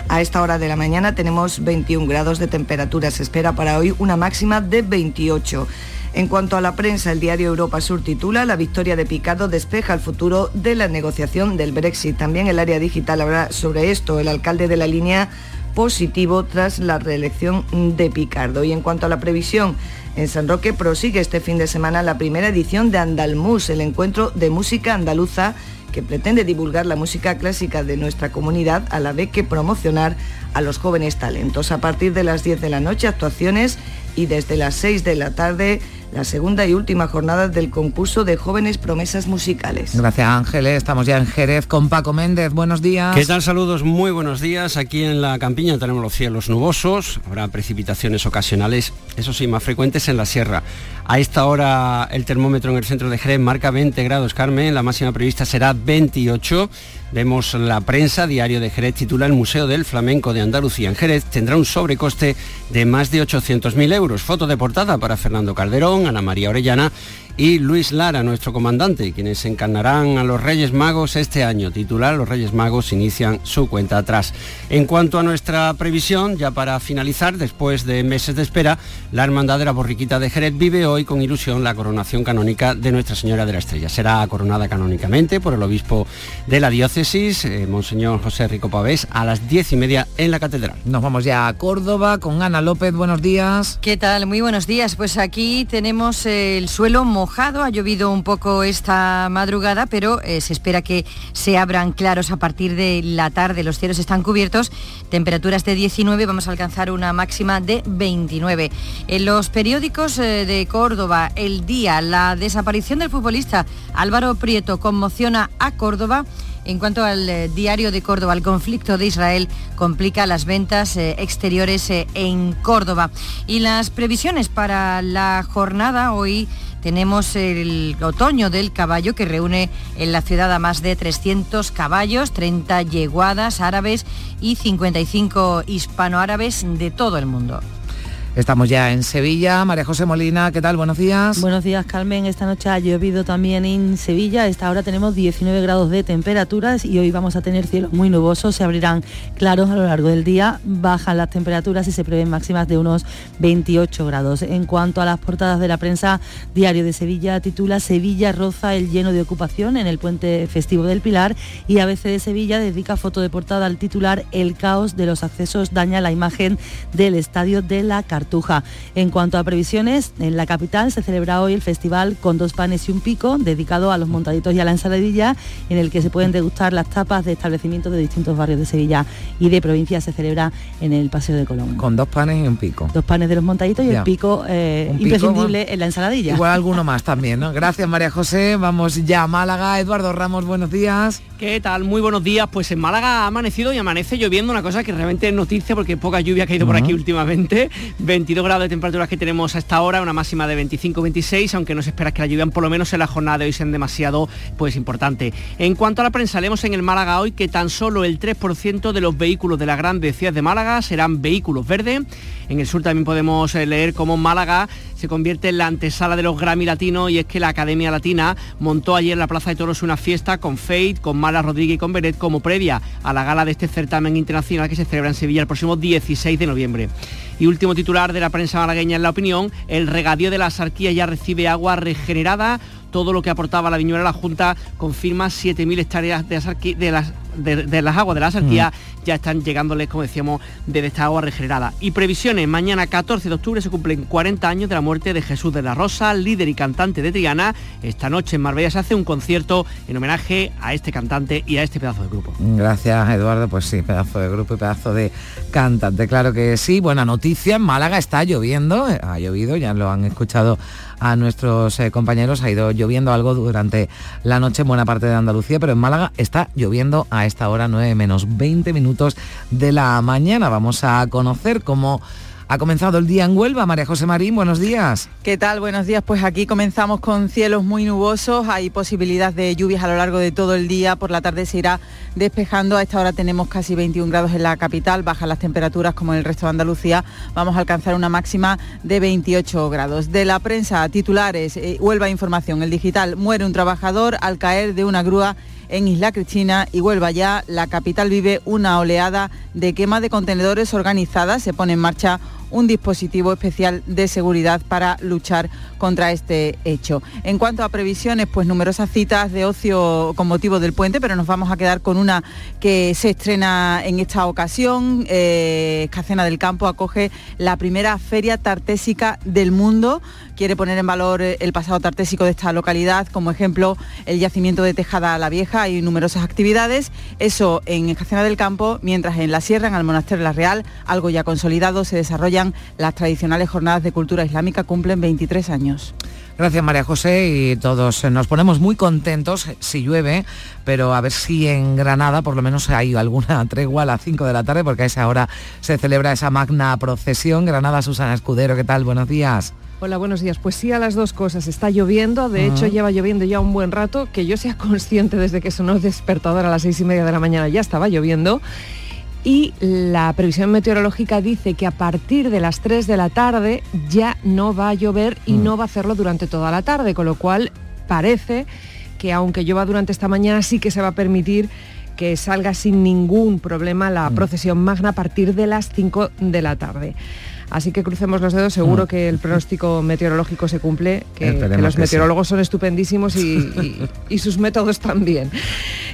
A esta hora de la mañana tenemos 21 grados de temperatura. Se espera para hoy una máxima de 28. En cuanto a la prensa, el diario Europa Sur titula La victoria de Picardo despeja el futuro de la negociación del Brexit. También el área digital habla sobre esto. El alcalde de la línea positivo tras la reelección de Picardo. Y en cuanto a la previsión, en San Roque prosigue este fin de semana la primera edición de Andalmus, el encuentro de música andaluza que pretende divulgar la música clásica de nuestra comunidad a la vez que promocionar a los jóvenes talentos. A partir de las 10 de la noche, actuaciones y desde las 6 de la tarde la segunda y última jornada del concurso de jóvenes promesas musicales. Gracias Ángeles, estamos ya en Jerez con Paco Méndez, buenos días. ¿Qué tal? Saludos, muy buenos días. Aquí en la campiña tenemos los cielos nubosos, habrá precipitaciones ocasionales, eso sí, más frecuentes en la sierra. A esta hora el termómetro en el centro de Jerez marca 20 grados, Carmen, la máxima prevista será 28. Vemos la prensa, Diario de Jerez titula El Museo del Flamenco de Andalucía en Jerez tendrá un sobrecoste de más de 800.000 euros. Foto de portada para Fernando Calderón, Ana María Orellana y Luis Lara, nuestro comandante, quienes encarnarán a los Reyes Magos este año. Titular, los Reyes Magos inician su cuenta atrás. En cuanto a nuestra previsión, ya para finalizar, después de meses de espera, la Hermandad de la Borriquita de Jerez vive hoy con ilusión la coronación canónica de Nuestra Señora de la Estrella. Será coronada canónicamente por el obispo de la diócesis, eh, Monseñor José Rico Pavés, a las diez y media en la catedral. Nos vamos ya a Córdoba con Ana López. Buenos días. ¿Qué tal? Muy buenos días. Pues aquí tenemos el suelo ha llovido un poco esta madrugada, pero eh, se espera que se abran claros a partir de la tarde. Los cielos están cubiertos, temperaturas de 19, vamos a alcanzar una máxima de 29. En los periódicos eh, de Córdoba, el día, la desaparición del futbolista Álvaro Prieto conmociona a Córdoba. En cuanto al eh, diario de Córdoba, el conflicto de Israel complica las ventas exteriores en Córdoba. Y las previsiones para la jornada hoy tenemos el otoño del caballo que reúne en la ciudad a más de 300 caballos, 30 yeguadas árabes y 55 hispanoárabes de todo el mundo. Estamos ya en Sevilla. María José Molina, ¿qué tal? Buenos días. Buenos días, Carmen. Esta noche ha llovido también en Sevilla. Esta hora tenemos 19 grados de temperaturas y hoy vamos a tener cielos muy nubosos. Se abrirán claros a lo largo del día. Bajan las temperaturas y se prevén máximas de unos 28 grados. En cuanto a las portadas de la prensa, Diario de Sevilla titula Sevilla roza el lleno de ocupación en el puente festivo del Pilar y ABC de Sevilla dedica foto de portada al titular El caos de los accesos daña la imagen del estadio de la Cartagena. En cuanto a previsiones, en la capital se celebra hoy el festival con dos panes y un pico, dedicado a los montaditos y a la ensaladilla, en el que se pueden degustar las tapas de establecimientos de distintos barrios de Sevilla y de provincia. Se celebra en el Paseo de Colón. Con dos panes y un pico. Dos panes de los montaditos y Ya. el pico, eh, pico, imprescindible bueno, en la ensaladilla. Igual alguno más también, ¿no? Gracias María José. Vamos ya a Málaga. Eduardo Ramos, buenos días. ¿Qué tal? Muy buenos días. Pues en Málaga ha amanecido y amanece lloviendo, una cosa que realmente es noticia porque poca lluvia ha caído por aquí últimamente. 22 grados de temperaturas que tenemos hasta ahora, una máxima de 25-26, aunque no se espera que la lluvia por lo menos en la jornada de hoy sea demasiado pues importante. En cuanto a la prensa, leemos en el Málaga hoy que tan solo el 3% de los vehículos de la gran ciudad de Málaga serán vehículos verdes. En el sur también podemos eh, leer cómo Málaga se convierte en la antesala de los Grammy Latinos y es que la Academia Latina montó ayer en la Plaza de Toros una fiesta con Fate, con Mala Rodríguez y con Beret como previa a la gala de este certamen internacional que se celebra en Sevilla el próximo 16 de noviembre. Y último titular de la prensa malagueña en la opinión, el regadío de la Sarquía ya recibe agua regenerada todo lo que aportaba la viñuela la Junta confirma 7.000 hectáreas de, de, las, de, las aguas de la sarquía mm. ya están llegándoles, como decíamos, de esta agua regenerada. Y previsiones, mañana 14 de octubre se cumplen 40 años de la muerte de Jesús de la Rosa, líder y cantante de Triana. Esta noche en Marbella se hace un concierto en homenaje a este cantante y a este pedazo de grupo. Gracias, Eduardo. Pues sí, pedazo de grupo y pedazo de cantante. Claro que sí. Buena noticia. En Málaga está lloviendo. Ha llovido, ya lo han escuchado a nuestros eh, compañeros. Ha ido lloviendo algo durante la noche en buena parte de Andalucía, pero en Málaga está lloviendo a esta hora 9 menos 20 minutos de la mañana. Vamos a conocer cómo ha comenzado el día en Huelva. María José Marín, buenos días. ¿Qué tal? Buenos días. Pues aquí comenzamos con cielos muy nubosos. Hay posibilidad de lluvias a lo largo de todo el día. Por la tarde se irá despejando. A esta hora tenemos casi 21 grados en la capital. Bajan las temperaturas como en el resto de Andalucía. Vamos a alcanzar una máxima de 28 grados. De la prensa, titulares, eh, Huelva Información. El digital muere un trabajador al caer de una grúa en Isla Cristina y Huelva ya, la capital vive una oleada de quema de contenedores organizadas. Se pone en marcha un dispositivo especial de seguridad para luchar contra este hecho. En cuanto a previsiones, pues numerosas citas de ocio con motivo del puente, pero nos vamos a quedar con una que se estrena en esta ocasión. Eh, del Campo acoge la primera feria tartésica del mundo. Quiere poner en valor eh, el pasado tartésico de esta localidad, como ejemplo el yacimiento de Tejada la Vieja. Hay numerosas actividades. Eso en Escacena del Campo, mientras en la Sierra, en el Monasterio la Real, algo ya consolidado, se desarrolla las tradicionales jornadas de cultura islámica cumplen 23 años. Gracias María José y todos nos ponemos muy contentos si llueve, pero a ver si en Granada por lo menos hay alguna tregua a las 5 de la tarde porque a esa hora se celebra esa magna procesión. Granada, Susana Escudero, ¿qué tal? Buenos días. Hola, buenos días. Pues sí a las dos cosas. Está lloviendo, de hecho lleva lloviendo ya un buen rato, que yo sea consciente desde que sonó despertador a las seis y media de la mañana ya estaba lloviendo y la previsión meteorológica dice que a partir de las 3 de la tarde ya no va a llover y mm. no va a hacerlo durante toda la tarde, con lo cual parece que aunque llueva durante esta mañana sí que se va a permitir que salga sin ningún problema la mm. procesión magna a partir de las 5 de la tarde. Así que crucemos los dedos, seguro mm. que el pronóstico meteorológico se cumple, que, los meteorólogos son estupendísimos y, sus métodos también.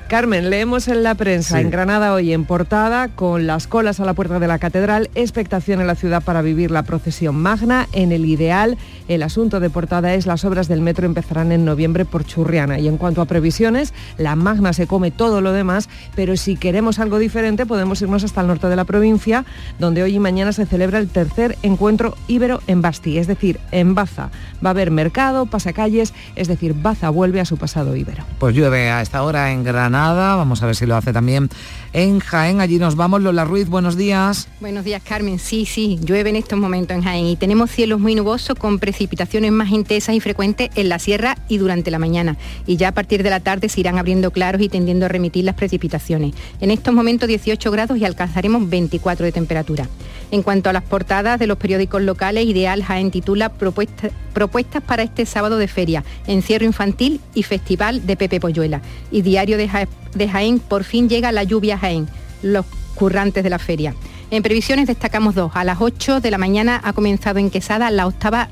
Carmen, leemos en la prensa en Granada hoy en portada con las colas a la puerta de la catedral, expectación en la ciudad para vivir la procesión magna. En el ideal, el asunto de portada es las obras del metro empezarán en noviembre por Churriana. Y en cuanto a previsiones, la magna se come todo lo demás, pero si queremos algo diferente podemos irnos hasta el norte de la provincia, donde hoy y mañana se celebra el tercer encuentro íbero en Basti, es decir, en Baza. Va a haber mercado, pasacalles, es decir, Baza vuelve a su pasado íbero. Pues llueve a esta hora en Granada, vamos a ver si lo hace también en Jaén. Allí nos vamos, Lola Ruiz, buenos días. Buenos días, Carmen. Sí, sí, llueve en estos momentos en Jaén y tenemos cielos muy nubosos con precipitaciones más intensas y frecuentes en la sierra y durante la mañana. Y ya a partir de la tarde se irán abriendo claros y tendiendo a remitir las precipitaciones. En estos momentos 18 grados y alcanzaremos 24 de temperatura. En cuanto a las portadas de los periódicos locales, Ideal Jaén titula Propuestas para este sábado de feria, encierro infantil y festival de Pepe Polluela. Y Diario de, Jaén, por fin llega la lluvia Jaén, los currantes de la feria. En previsiones destacamos dos. A las 8 de la mañana ha comenzado en Quesada la octava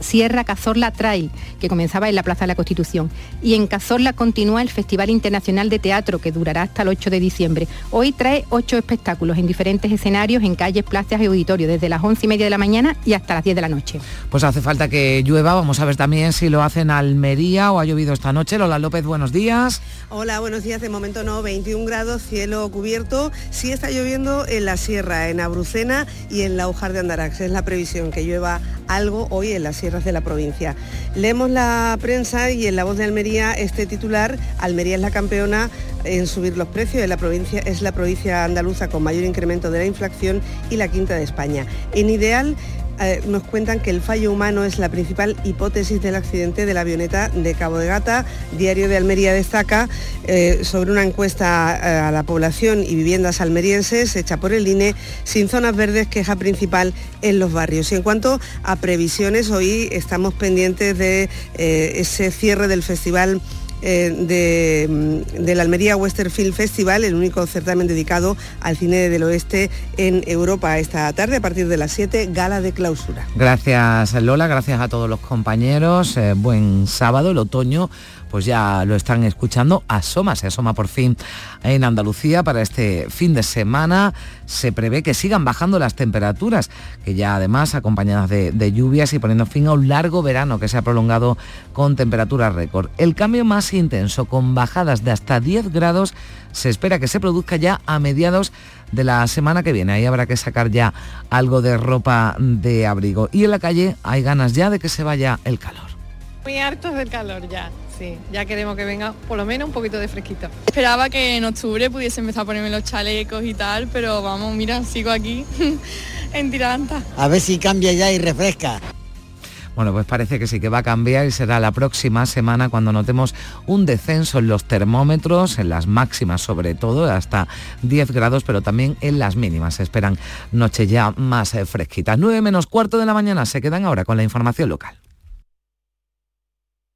Sierra Cazorla Trail, que comenzaba en la Plaza de la Constitución. Y en Cazorla continúa el Festival Internacional de Teatro, que durará hasta el 8 de diciembre. Hoy trae ocho espectáculos en diferentes escenarios, en calles, plazas y auditorios, desde las 11 y media de la mañana y hasta las 10 de la noche. Pues hace falta que llueva, vamos a ver también si lo hacen Almería o ha llovido esta noche. Lola López, buenos días. Hola, buenos días. De momento no, 21 grados, cielo cubierto. Sí está lloviendo en la Sierra, en Abrucena y en la Ujar de Andarax. Es la previsión que llueva algo hoy en la Sierra de la provincia. Leemos la prensa y en la voz de Almería este titular, Almería es la campeona en subir los precios, de la provincia, es la provincia andaluza con mayor incremento de la inflación y la quinta de España. En ideal, eh, nos cuentan que el fallo humano es la principal hipótesis del accidente de la avioneta de Cabo de Gata. Diario de Almería destaca eh, sobre una encuesta eh, a la población y viviendas almerienses hecha por el INE, sin zonas verdes, queja principal en los barrios. Y en cuanto a previsiones, hoy estamos pendientes de ese cierre del festival eh, de, mm, del Almería Western Film Festival, el único certamen dedicado al cine del oeste en Europa esta tarde a partir de las 7, gala de clausura. Gracias Lola, gracias a todos los compañeros, eh, buen sábado, el otoño pues ya lo están escuchando, asoma, se asoma por fin en Andalucía para este fin de semana. Se prevé que sigan bajando las temperaturas, que ya además acompañadas de, lluvias y poniendo fin a un largo verano que se ha prolongado con temperaturas récord. El cambio más intenso, con bajadas de hasta 10 grados, se espera que se produzca ya a mediados de la semana que viene. Ahí habrá que sacar ya algo de ropa de abrigo. Y en la calle hay ganas ya de que se vaya el calor. Muy hartos del calor ya sí, ya queremos que venga por lo menos un poquito de fresquito. Esperaba que en octubre pudiese empezar a ponerme los chalecos y tal, pero vamos, mira, sigo aquí en Tiranta. A ver si cambia ya y refresca. Bueno, pues parece que sí que va a cambiar y será la próxima semana cuando notemos un descenso en los termómetros, en las máximas sobre todo, hasta 10 grados, pero también en las mínimas. Se esperan noches ya más eh, fresquitas. 9 menos cuarto de la mañana se quedan ahora con la información local.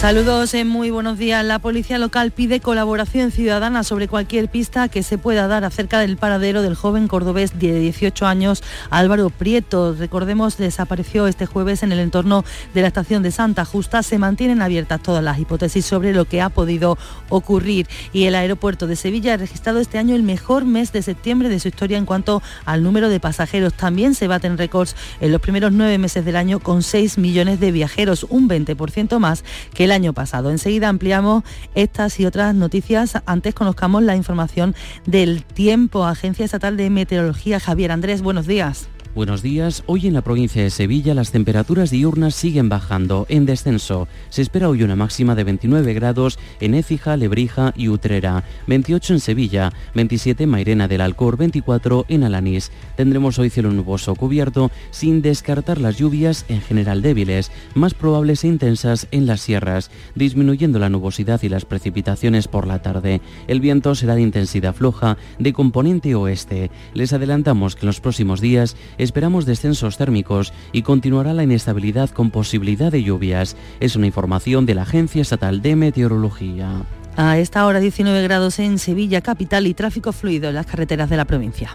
Saludos, en muy buenos días. La policía local pide colaboración ciudadana sobre cualquier pista que se pueda dar acerca del paradero del joven cordobés de 18 años, Álvaro Prieto. Recordemos, desapareció este jueves en el entorno de la estación de Santa Justa. Se mantienen abiertas todas las hipótesis sobre lo que ha podido ocurrir. Y el aeropuerto de Sevilla ha registrado este año el mejor mes de septiembre de su historia en cuanto al número de pasajeros. También se baten récords en los primeros nueve meses del año con 6 millones de viajeros, un 20% más que el año pasado. Enseguida ampliamos estas y otras noticias. Antes conozcamos la información del tiempo. Agencia Estatal de Meteorología, Javier Andrés, buenos días. Buenos días. Hoy en la provincia de Sevilla las temperaturas diurnas siguen bajando, en descenso. Se espera hoy una máxima de 29 grados en Écija, Lebrija y Utrera, 28 en Sevilla, 27 en Mairena del Alcor, 24 en Alanís. Tendremos hoy cielo nuboso cubierto, sin descartar las lluvias en general débiles, más probables e intensas en las sierras, disminuyendo la nubosidad y las precipitaciones por la tarde. El viento será de intensidad floja, de componente oeste. Les adelantamos que en los próximos días esperamos descensos térmicos y continuará la inestabilidad con posibilidad de lluvias. Es una información de la Agencia Estatal de Meteorología. A esta hora 19 grados en Sevilla capital y tráfico fluido en las carreteras de la provincia.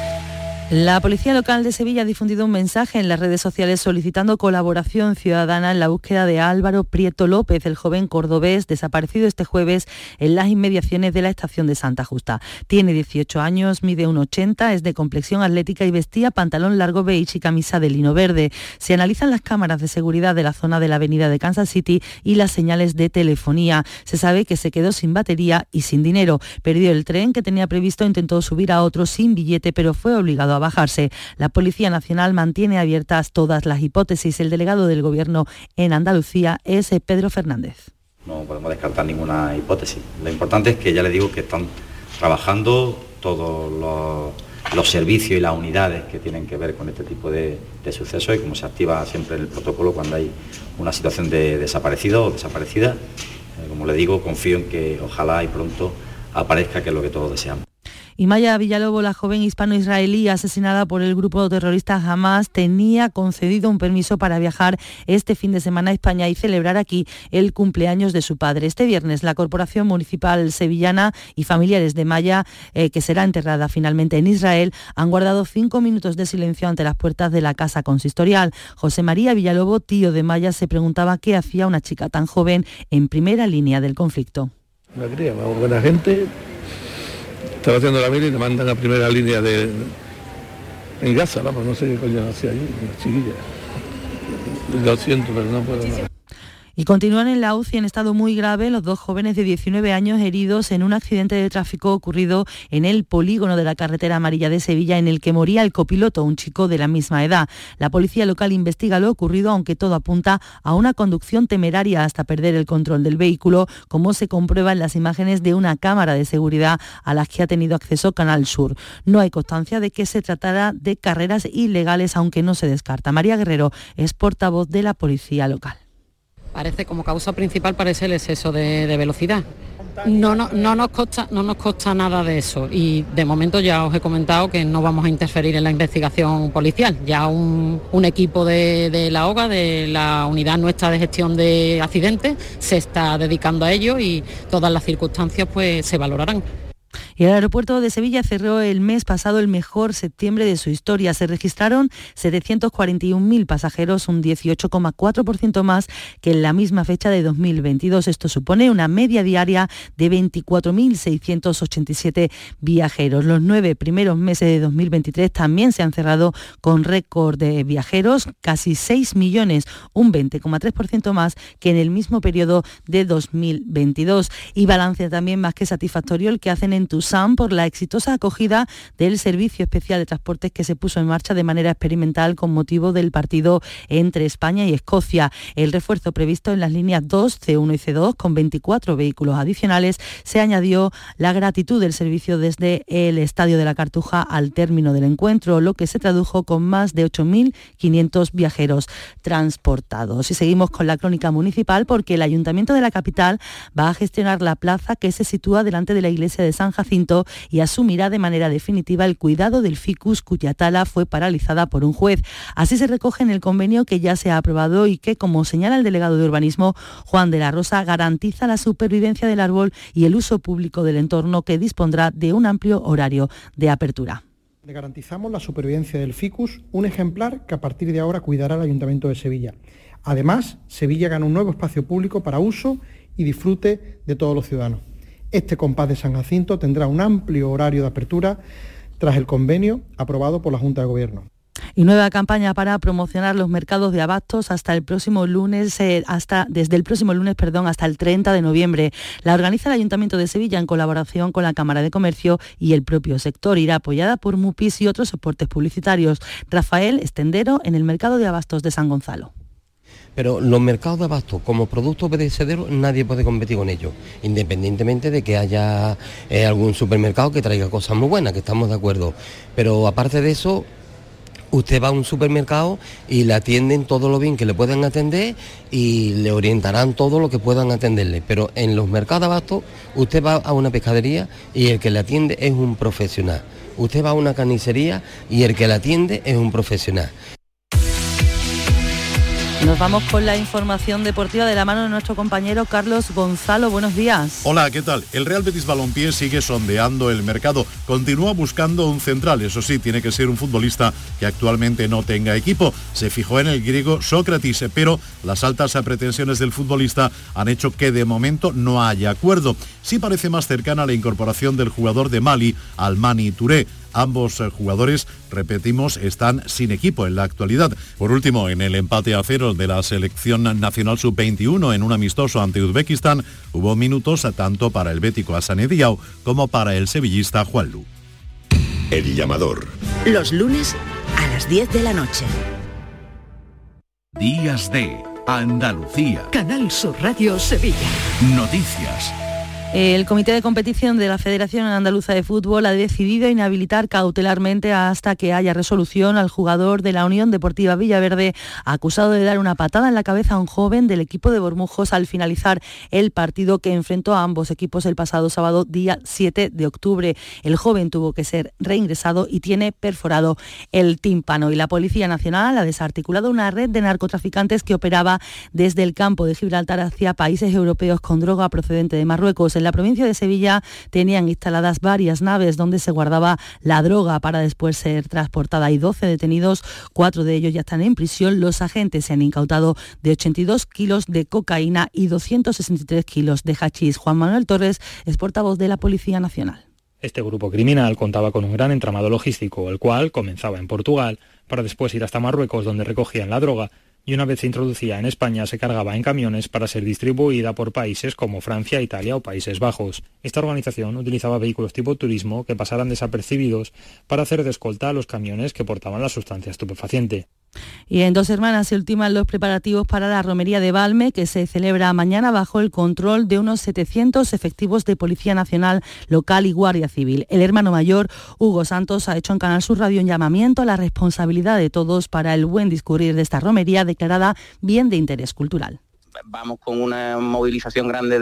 La Policía Local de Sevilla ha difundido un mensaje en las redes sociales solicitando colaboración ciudadana en la búsqueda de Álvaro Prieto López, el joven cordobés desaparecido este jueves en las inmediaciones de la estación de Santa Justa. Tiene 18 años, mide 1,80, es de complexión atlética y vestía pantalón largo beige y camisa de lino verde. Se analizan las cámaras de seguridad de la zona de la avenida de Kansas City y las señales de telefonía. Se sabe que se quedó sin batería y sin dinero. Perdió el tren que tenía previsto, intentó subir a otro sin billete, pero fue obligado a bajarse. La Policía Nacional mantiene abiertas todas las hipótesis. El delegado del Gobierno en Andalucía es eh, Pedro Fernández. No podemos descartar ninguna hipótesis. Lo importante es que ya le digo que están trabajando todos los, servicios y las unidades que tienen que ver con este tipo de, sucesos y como se activa siempre el protocolo cuando hay una situación de desaparecido o desaparecida. Eh, como le digo, confío en que ojalá y pronto aparezca, que es lo que todos deseamos. Y Maya Villalobo, la joven hispano-israelí asesinada por el grupo terrorista Hamas, tenía concedido un permiso para viajar este fin de semana a España y celebrar aquí el cumpleaños de su padre. Este viernes la Corporación Municipal Sevillana y familiares de Maya, eh, que será enterrada finalmente en Israel, han guardado cinco minutos de silencio ante las puertas de la casa consistorial. José María Villalobo, tío de Maya, se preguntaba qué hacía una chica tan joven en primera línea del conflicto. Una cría, buena gente, estaba haciendo la mili y le mandan a primera línea de en Gaza, vamos, no sé qué coño hacía allí, chiquilla. Lo siento, pero no puedo más. Y continúan en la UCI en estado muy grave los dos jóvenes de 19 años heridos en un accidente de tráfico ocurrido en el polígono de la carretera amarilla de Sevilla en el que moría el copiloto, un chico de la misma edad. La policía local investiga lo ocurrido, aunque todo apunta a una conducción temeraria hasta perder el control del vehículo, como se comprueba en las imágenes de una cámara de seguridad a las que ha tenido acceso Canal Sur. No hay constancia de que se tratara de carreras ilegales, aunque no se descarta. María Guerrero es portavoz de la policía local. Parece como causa principal parece el exceso de, velocidad. No, no, no, nos consta, no nos consta nada de eso y de momento ya os he comentado que no vamos a interferir en la investigación policial. Ya un, equipo de, la OGA, de la unidad nuestra de gestión de accidentes, se está dedicando a ello y todas las circunstancias pues se valorarán. Y el aeropuerto de Sevilla cerró el mes pasado el mejor septiembre de su historia. Se registraron 741.000 pasajeros, un 18,4% más que en la misma fecha de 2022. Esto supone una media diaria de 24.687 viajeros. Los nueve primeros meses de 2023 también se han cerrado con récord de viajeros, casi 6 millones, un 20,3% más que en el mismo periodo de 2022. Y balance también más que satisfactorio el que hacen en Por la exitosa acogida del Servicio Especial de Transportes que se puso en marcha de manera experimental con motivo del partido entre España y Escocia. El refuerzo previsto en las líneas 2, C1 y C2 con 24 vehículos adicionales se añadió la gratitud del servicio desde el Estadio de la Cartuja al término del encuentro, lo que se tradujo con más de 8.500 viajeros transportados. Y seguimos con la crónica municipal porque el Ayuntamiento de la capital va a gestionar la plaza que se sitúa delante de la iglesia de San Jacinto y asumirá de manera definitiva el cuidado del ficus cuya tala fue paralizada por un juez. Así se recoge en el convenio que ya se ha aprobado y que, como señala el delegado de urbanismo, Juan de la Rosa, garantiza la supervivencia del árbol y el uso público del entorno que dispondrá de un amplio horario de apertura. Le garantizamos la supervivencia del ficus, un ejemplar que a partir de ahora cuidará el Ayuntamiento de Sevilla. Además, Sevilla gana un nuevo espacio público para uso y disfrute de todos los ciudadanos. Este compás de San Jacinto tendrá un amplio horario de apertura tras el convenio aprobado por la Junta de Gobierno. Y nueva campaña para promocionar los mercados de abastos hasta el próximo lunes, eh, hasta, desde el próximo lunes, perdón, hasta el 30 de noviembre. La organiza el Ayuntamiento de Sevilla en colaboración con la Cámara de Comercio y el propio sector. Irá apoyada por MUPIS y otros soportes publicitarios. Rafael Estendero en el mercado de abastos de San Gonzalo. Pero los mercados de abasto como producto perecedero nadie puede competir con ellos, independientemente de que haya eh, algún supermercado que traiga cosas muy buenas, que estamos de acuerdo. Pero aparte de eso, usted va a un supermercado y le atienden todo lo bien que le puedan atender y le orientarán todo lo que puedan atenderle. Pero en los mercados de abasto usted va a una pescadería y el que le atiende es un profesional. Usted va a una carnicería y el que le atiende es un profesional. Nos vamos con la información deportiva de la mano de nuestro compañero Carlos Gonzalo. Buenos días. Hola, ¿qué tal? El Real Betis Balompié sigue sondeando el mercado. Continúa buscando un central. Eso sí, tiene que ser un futbolista que actualmente no tenga equipo. Se fijó en el griego Sócrates, pero las altas pretensiones del futbolista han hecho que de momento no haya acuerdo. Sí parece más cercana la incorporación del jugador de Mali, Almani Touré. Ambos eh, jugadores, repetimos, están sin equipo en la actualidad. Por último, en el empate a cero de la selección nacional sub-21 en un amistoso ante Uzbekistán, hubo minutos tanto para el bético Hassan Diao como para el sevillista Juanlu. El llamador. Los lunes a las 10 de la noche. Días de Andalucía. Canal Sur Radio Sevilla. Noticias El Comité de Competición de la Federación Andaluza de Fútbol ha decidido inhabilitar cautelarmente hasta que haya resolución al jugador de la Unión Deportiva Villaverde acusado de dar una patada en la cabeza a un joven del equipo de Bormujos al finalizar el partido que enfrentó a ambos equipos el pasado sábado día 7 de octubre. El joven tuvo que ser reingresado y tiene perforado el tímpano y la Policía Nacional ha desarticulado una red de narcotraficantes que operaba desde el campo de Gibraltar hacia países europeos con droga procedente de Marruecos en la provincia de Sevilla tenían instaladas varias naves donde se guardaba la droga para después ser transportada. Hay 12 detenidos, cuatro de ellos ya están en prisión. Los agentes se han incautado de 82 kilos de cocaína y 263 kilos de hachís. Juan Manuel Torres es portavoz de la Policía Nacional. Este grupo criminal contaba con un gran entramado logístico, el cual comenzaba en Portugal para después ir hasta Marruecos donde recogían la droga y una vez se introducía en España se cargaba en camiones para ser distribuida por países como Francia, Italia o Países Bajos. Esta organización utilizaba vehículos tipo turismo que pasaran desapercibidos para hacer de escolta a los camiones que portaban la sustancia estupefaciente. Y en Dos Hermanas se ultiman los preparativos para la romería de Balme, que se celebra mañana bajo el control de unos 700 efectivos de Policía Nacional, Local y Guardia Civil. El hermano mayor, Hugo Santos, ha hecho en Canal Sur Radio un llamamiento a la responsabilidad de todos para el buen discurrir de esta romería declarada bien de interés cultural. Vamos con una movilización grande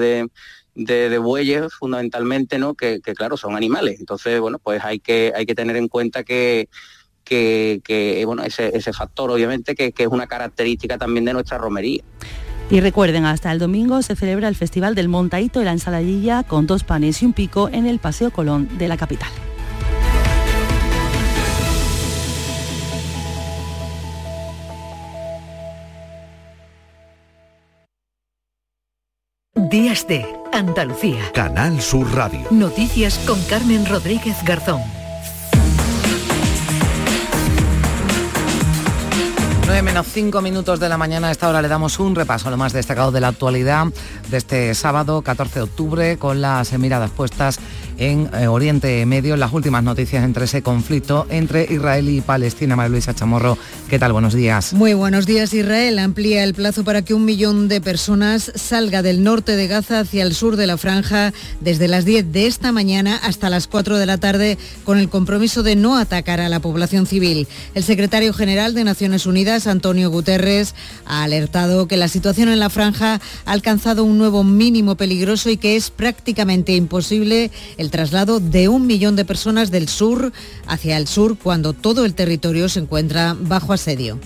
de, bueyes fundamentalmente, ¿no? Que, que, claro, son animales. Entonces, bueno, pues hay que, hay que tener en cuenta que que, bueno, ese, factor obviamente que, que es una característica también de nuestra romería. Y recuerden, hasta el domingo se celebra el Festival del Montaito y la ensaladilla con dos panes y un pico en el Paseo Colón de la capital. Días de Andalucía. Canal Sur Radio. Noticias con Carmen Rodríguez Garzón. 9 menos 5 minutos de la mañana, a esta hora le damos un repaso a lo más destacado de la actualidad de este sábado 14 de octubre con las miradas puestas en eh, Oriente Medio, las últimas noticias entre ese conflicto entre Israel y Palestina. María Luisa Chamorro, ¿qué tal? Buenos días. Muy buenos días. Israel amplía el plazo para que un millón de personas salga del norte de Gaza hacia el sur de la franja desde las 10 de esta mañana hasta las 4 de la tarde con el compromiso de no atacar a la población civil. El secretario general de Naciones Unidas, Antonio Guterres, ha alertado que la situación en la franja ha alcanzado un nuevo mínimo peligroso y que es prácticamente imposible el traslado de un millón de personas del sur hacia el sur cuando todo el territorio se encuentra bajo asedio.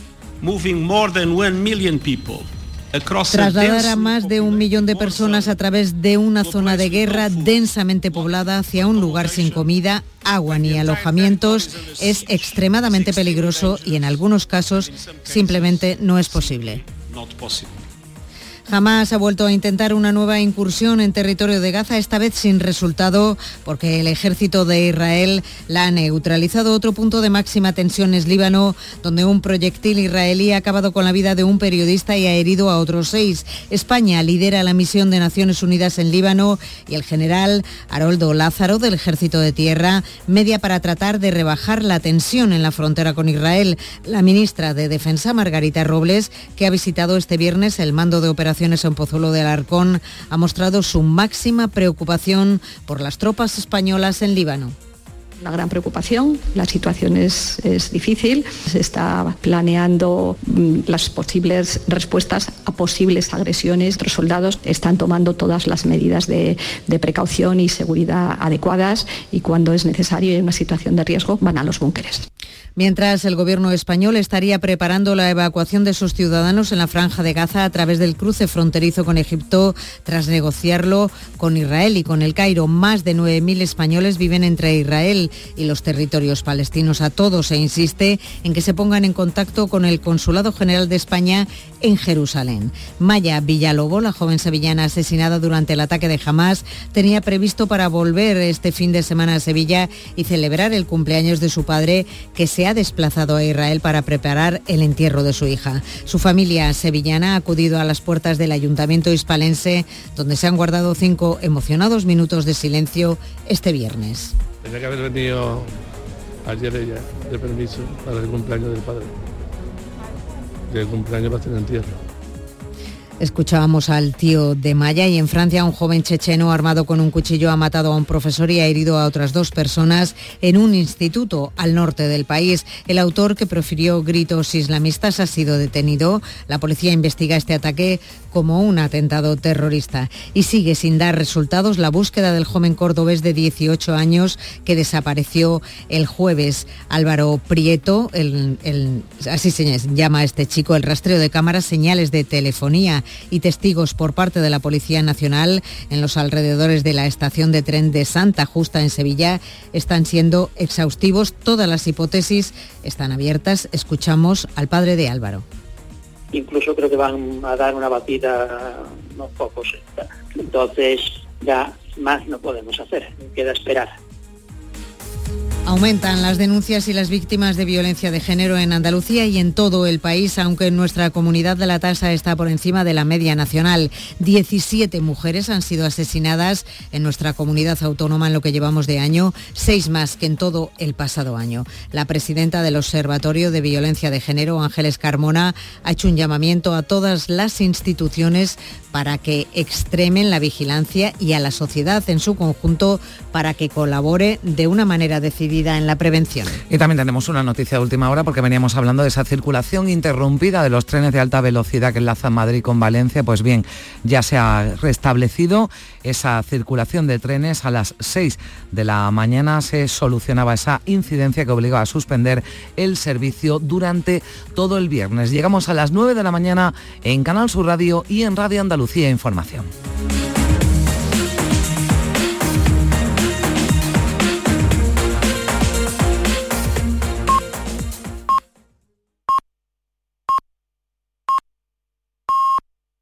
Trasladar a más de un millón de personas a través de una zona de guerra densamente poblada hacia un lugar sin comida, agua ni alojamientos es extremadamente peligroso y en algunos casos simplemente no es posible. Jamás ha vuelto a intentar una nueva incursión en territorio de Gaza, esta vez sin resultado, porque el ejército de Israel la ha neutralizado. Otro punto de máxima tensión es Líbano, donde un proyectil israelí ha acabado con la vida de un periodista y ha herido a otros seis. España lidera la misión de Naciones Unidas en Líbano y el general Haroldo Lázaro del Ejército de Tierra media para tratar de rebajar la tensión en la frontera con Israel. La ministra de Defensa, Margarita Robles, que ha visitado este viernes el mando de operaciones en Pozuelo de Alarcón ha mostrado su máxima preocupación por las tropas españolas en Líbano una gran preocupación. La situación es, difícil. Se está planeando mm, las posibles respuestas a posibles agresiones. Los soldados están tomando todas las medidas de, de precaución y seguridad adecuadas y cuando es necesario y en una situación de riesgo van a los búnkeres mientras el gobierno español estaría preparando la evacuación de sus ciudadanos en la franja de Gaza a través del cruce fronterizo con Egipto tras negociarlo con Israel y con el Cairo. Más de 9.000 españoles viven entre Israel y los territorios palestinos. A todos se insiste en que se pongan en contacto con el Consulado General de España en Jerusalén. Maya Villalobo, la joven sevillana asesinada durante el ataque de Hamas, tenía previsto para volver este fin de semana a Sevilla y celebrar el cumpleaños de su padre que se ha desplazado a Israel para preparar el entierro de su hija. Su familia sevillana ha acudido a las puertas del ayuntamiento hispalense, donde se han guardado cinco emocionados minutos de silencio este viernes. Tenía que haber venido ayer ella de permiso para el cumpleaños del padre. el cumpleaños va a tener entierro. Escuchábamos al tío de Maya y en Francia un joven checheno armado con un cuchillo ha matado a un profesor y ha herido a otras dos personas en un instituto al norte del país. El autor que profirió gritos islamistas ha sido detenido. La policía investiga este ataque como un atentado terrorista y sigue sin dar resultados la búsqueda del joven cordobés de 18 años que desapareció el jueves. Álvaro Prieto, así se llama este chico, el rastreo de cámaras, señales de telefonía y testigos por parte de la Policía Nacional en los alrededores de la estación de tren de Santa Justa en Sevilla están siendo exhaustivos. Todas las hipótesis están abiertas. Escuchamos al padre de Álvaro. Incluso creo que van a dar una batida unos pocos. Entonces ya más no podemos hacer, queda esperar. Aumentan las denuncias y las víctimas de violencia de género en Andalucía y en todo el país, aunque en nuestra comunidad la tasa está por encima de la media nacional. 17 mujeres han sido asesinadas en nuestra comunidad autónoma en lo que llevamos de año, seis más que en todo el pasado año. La presidenta del Observatorio de Violencia de Género, Ángeles Carmona, ha hecho un llamamiento a todas las instituciones para que extremen la vigilancia y a la sociedad en su conjunto para que colabore de una manera decidida en la prevención. Y también tenemos una noticia de última hora porque veníamos hablando de esa circulación interrumpida de los trenes de alta velocidad que enlazan Madrid con Valencia. Pues bien, ya se ha restablecido esa circulación de trenes. A las 6 de la mañana se solucionaba esa incidencia que obligaba a suspender el servicio durante todo el viernes. Llegamos a las 9 de la mañana en Canal Sur Radio y en Radio Andalucía Información.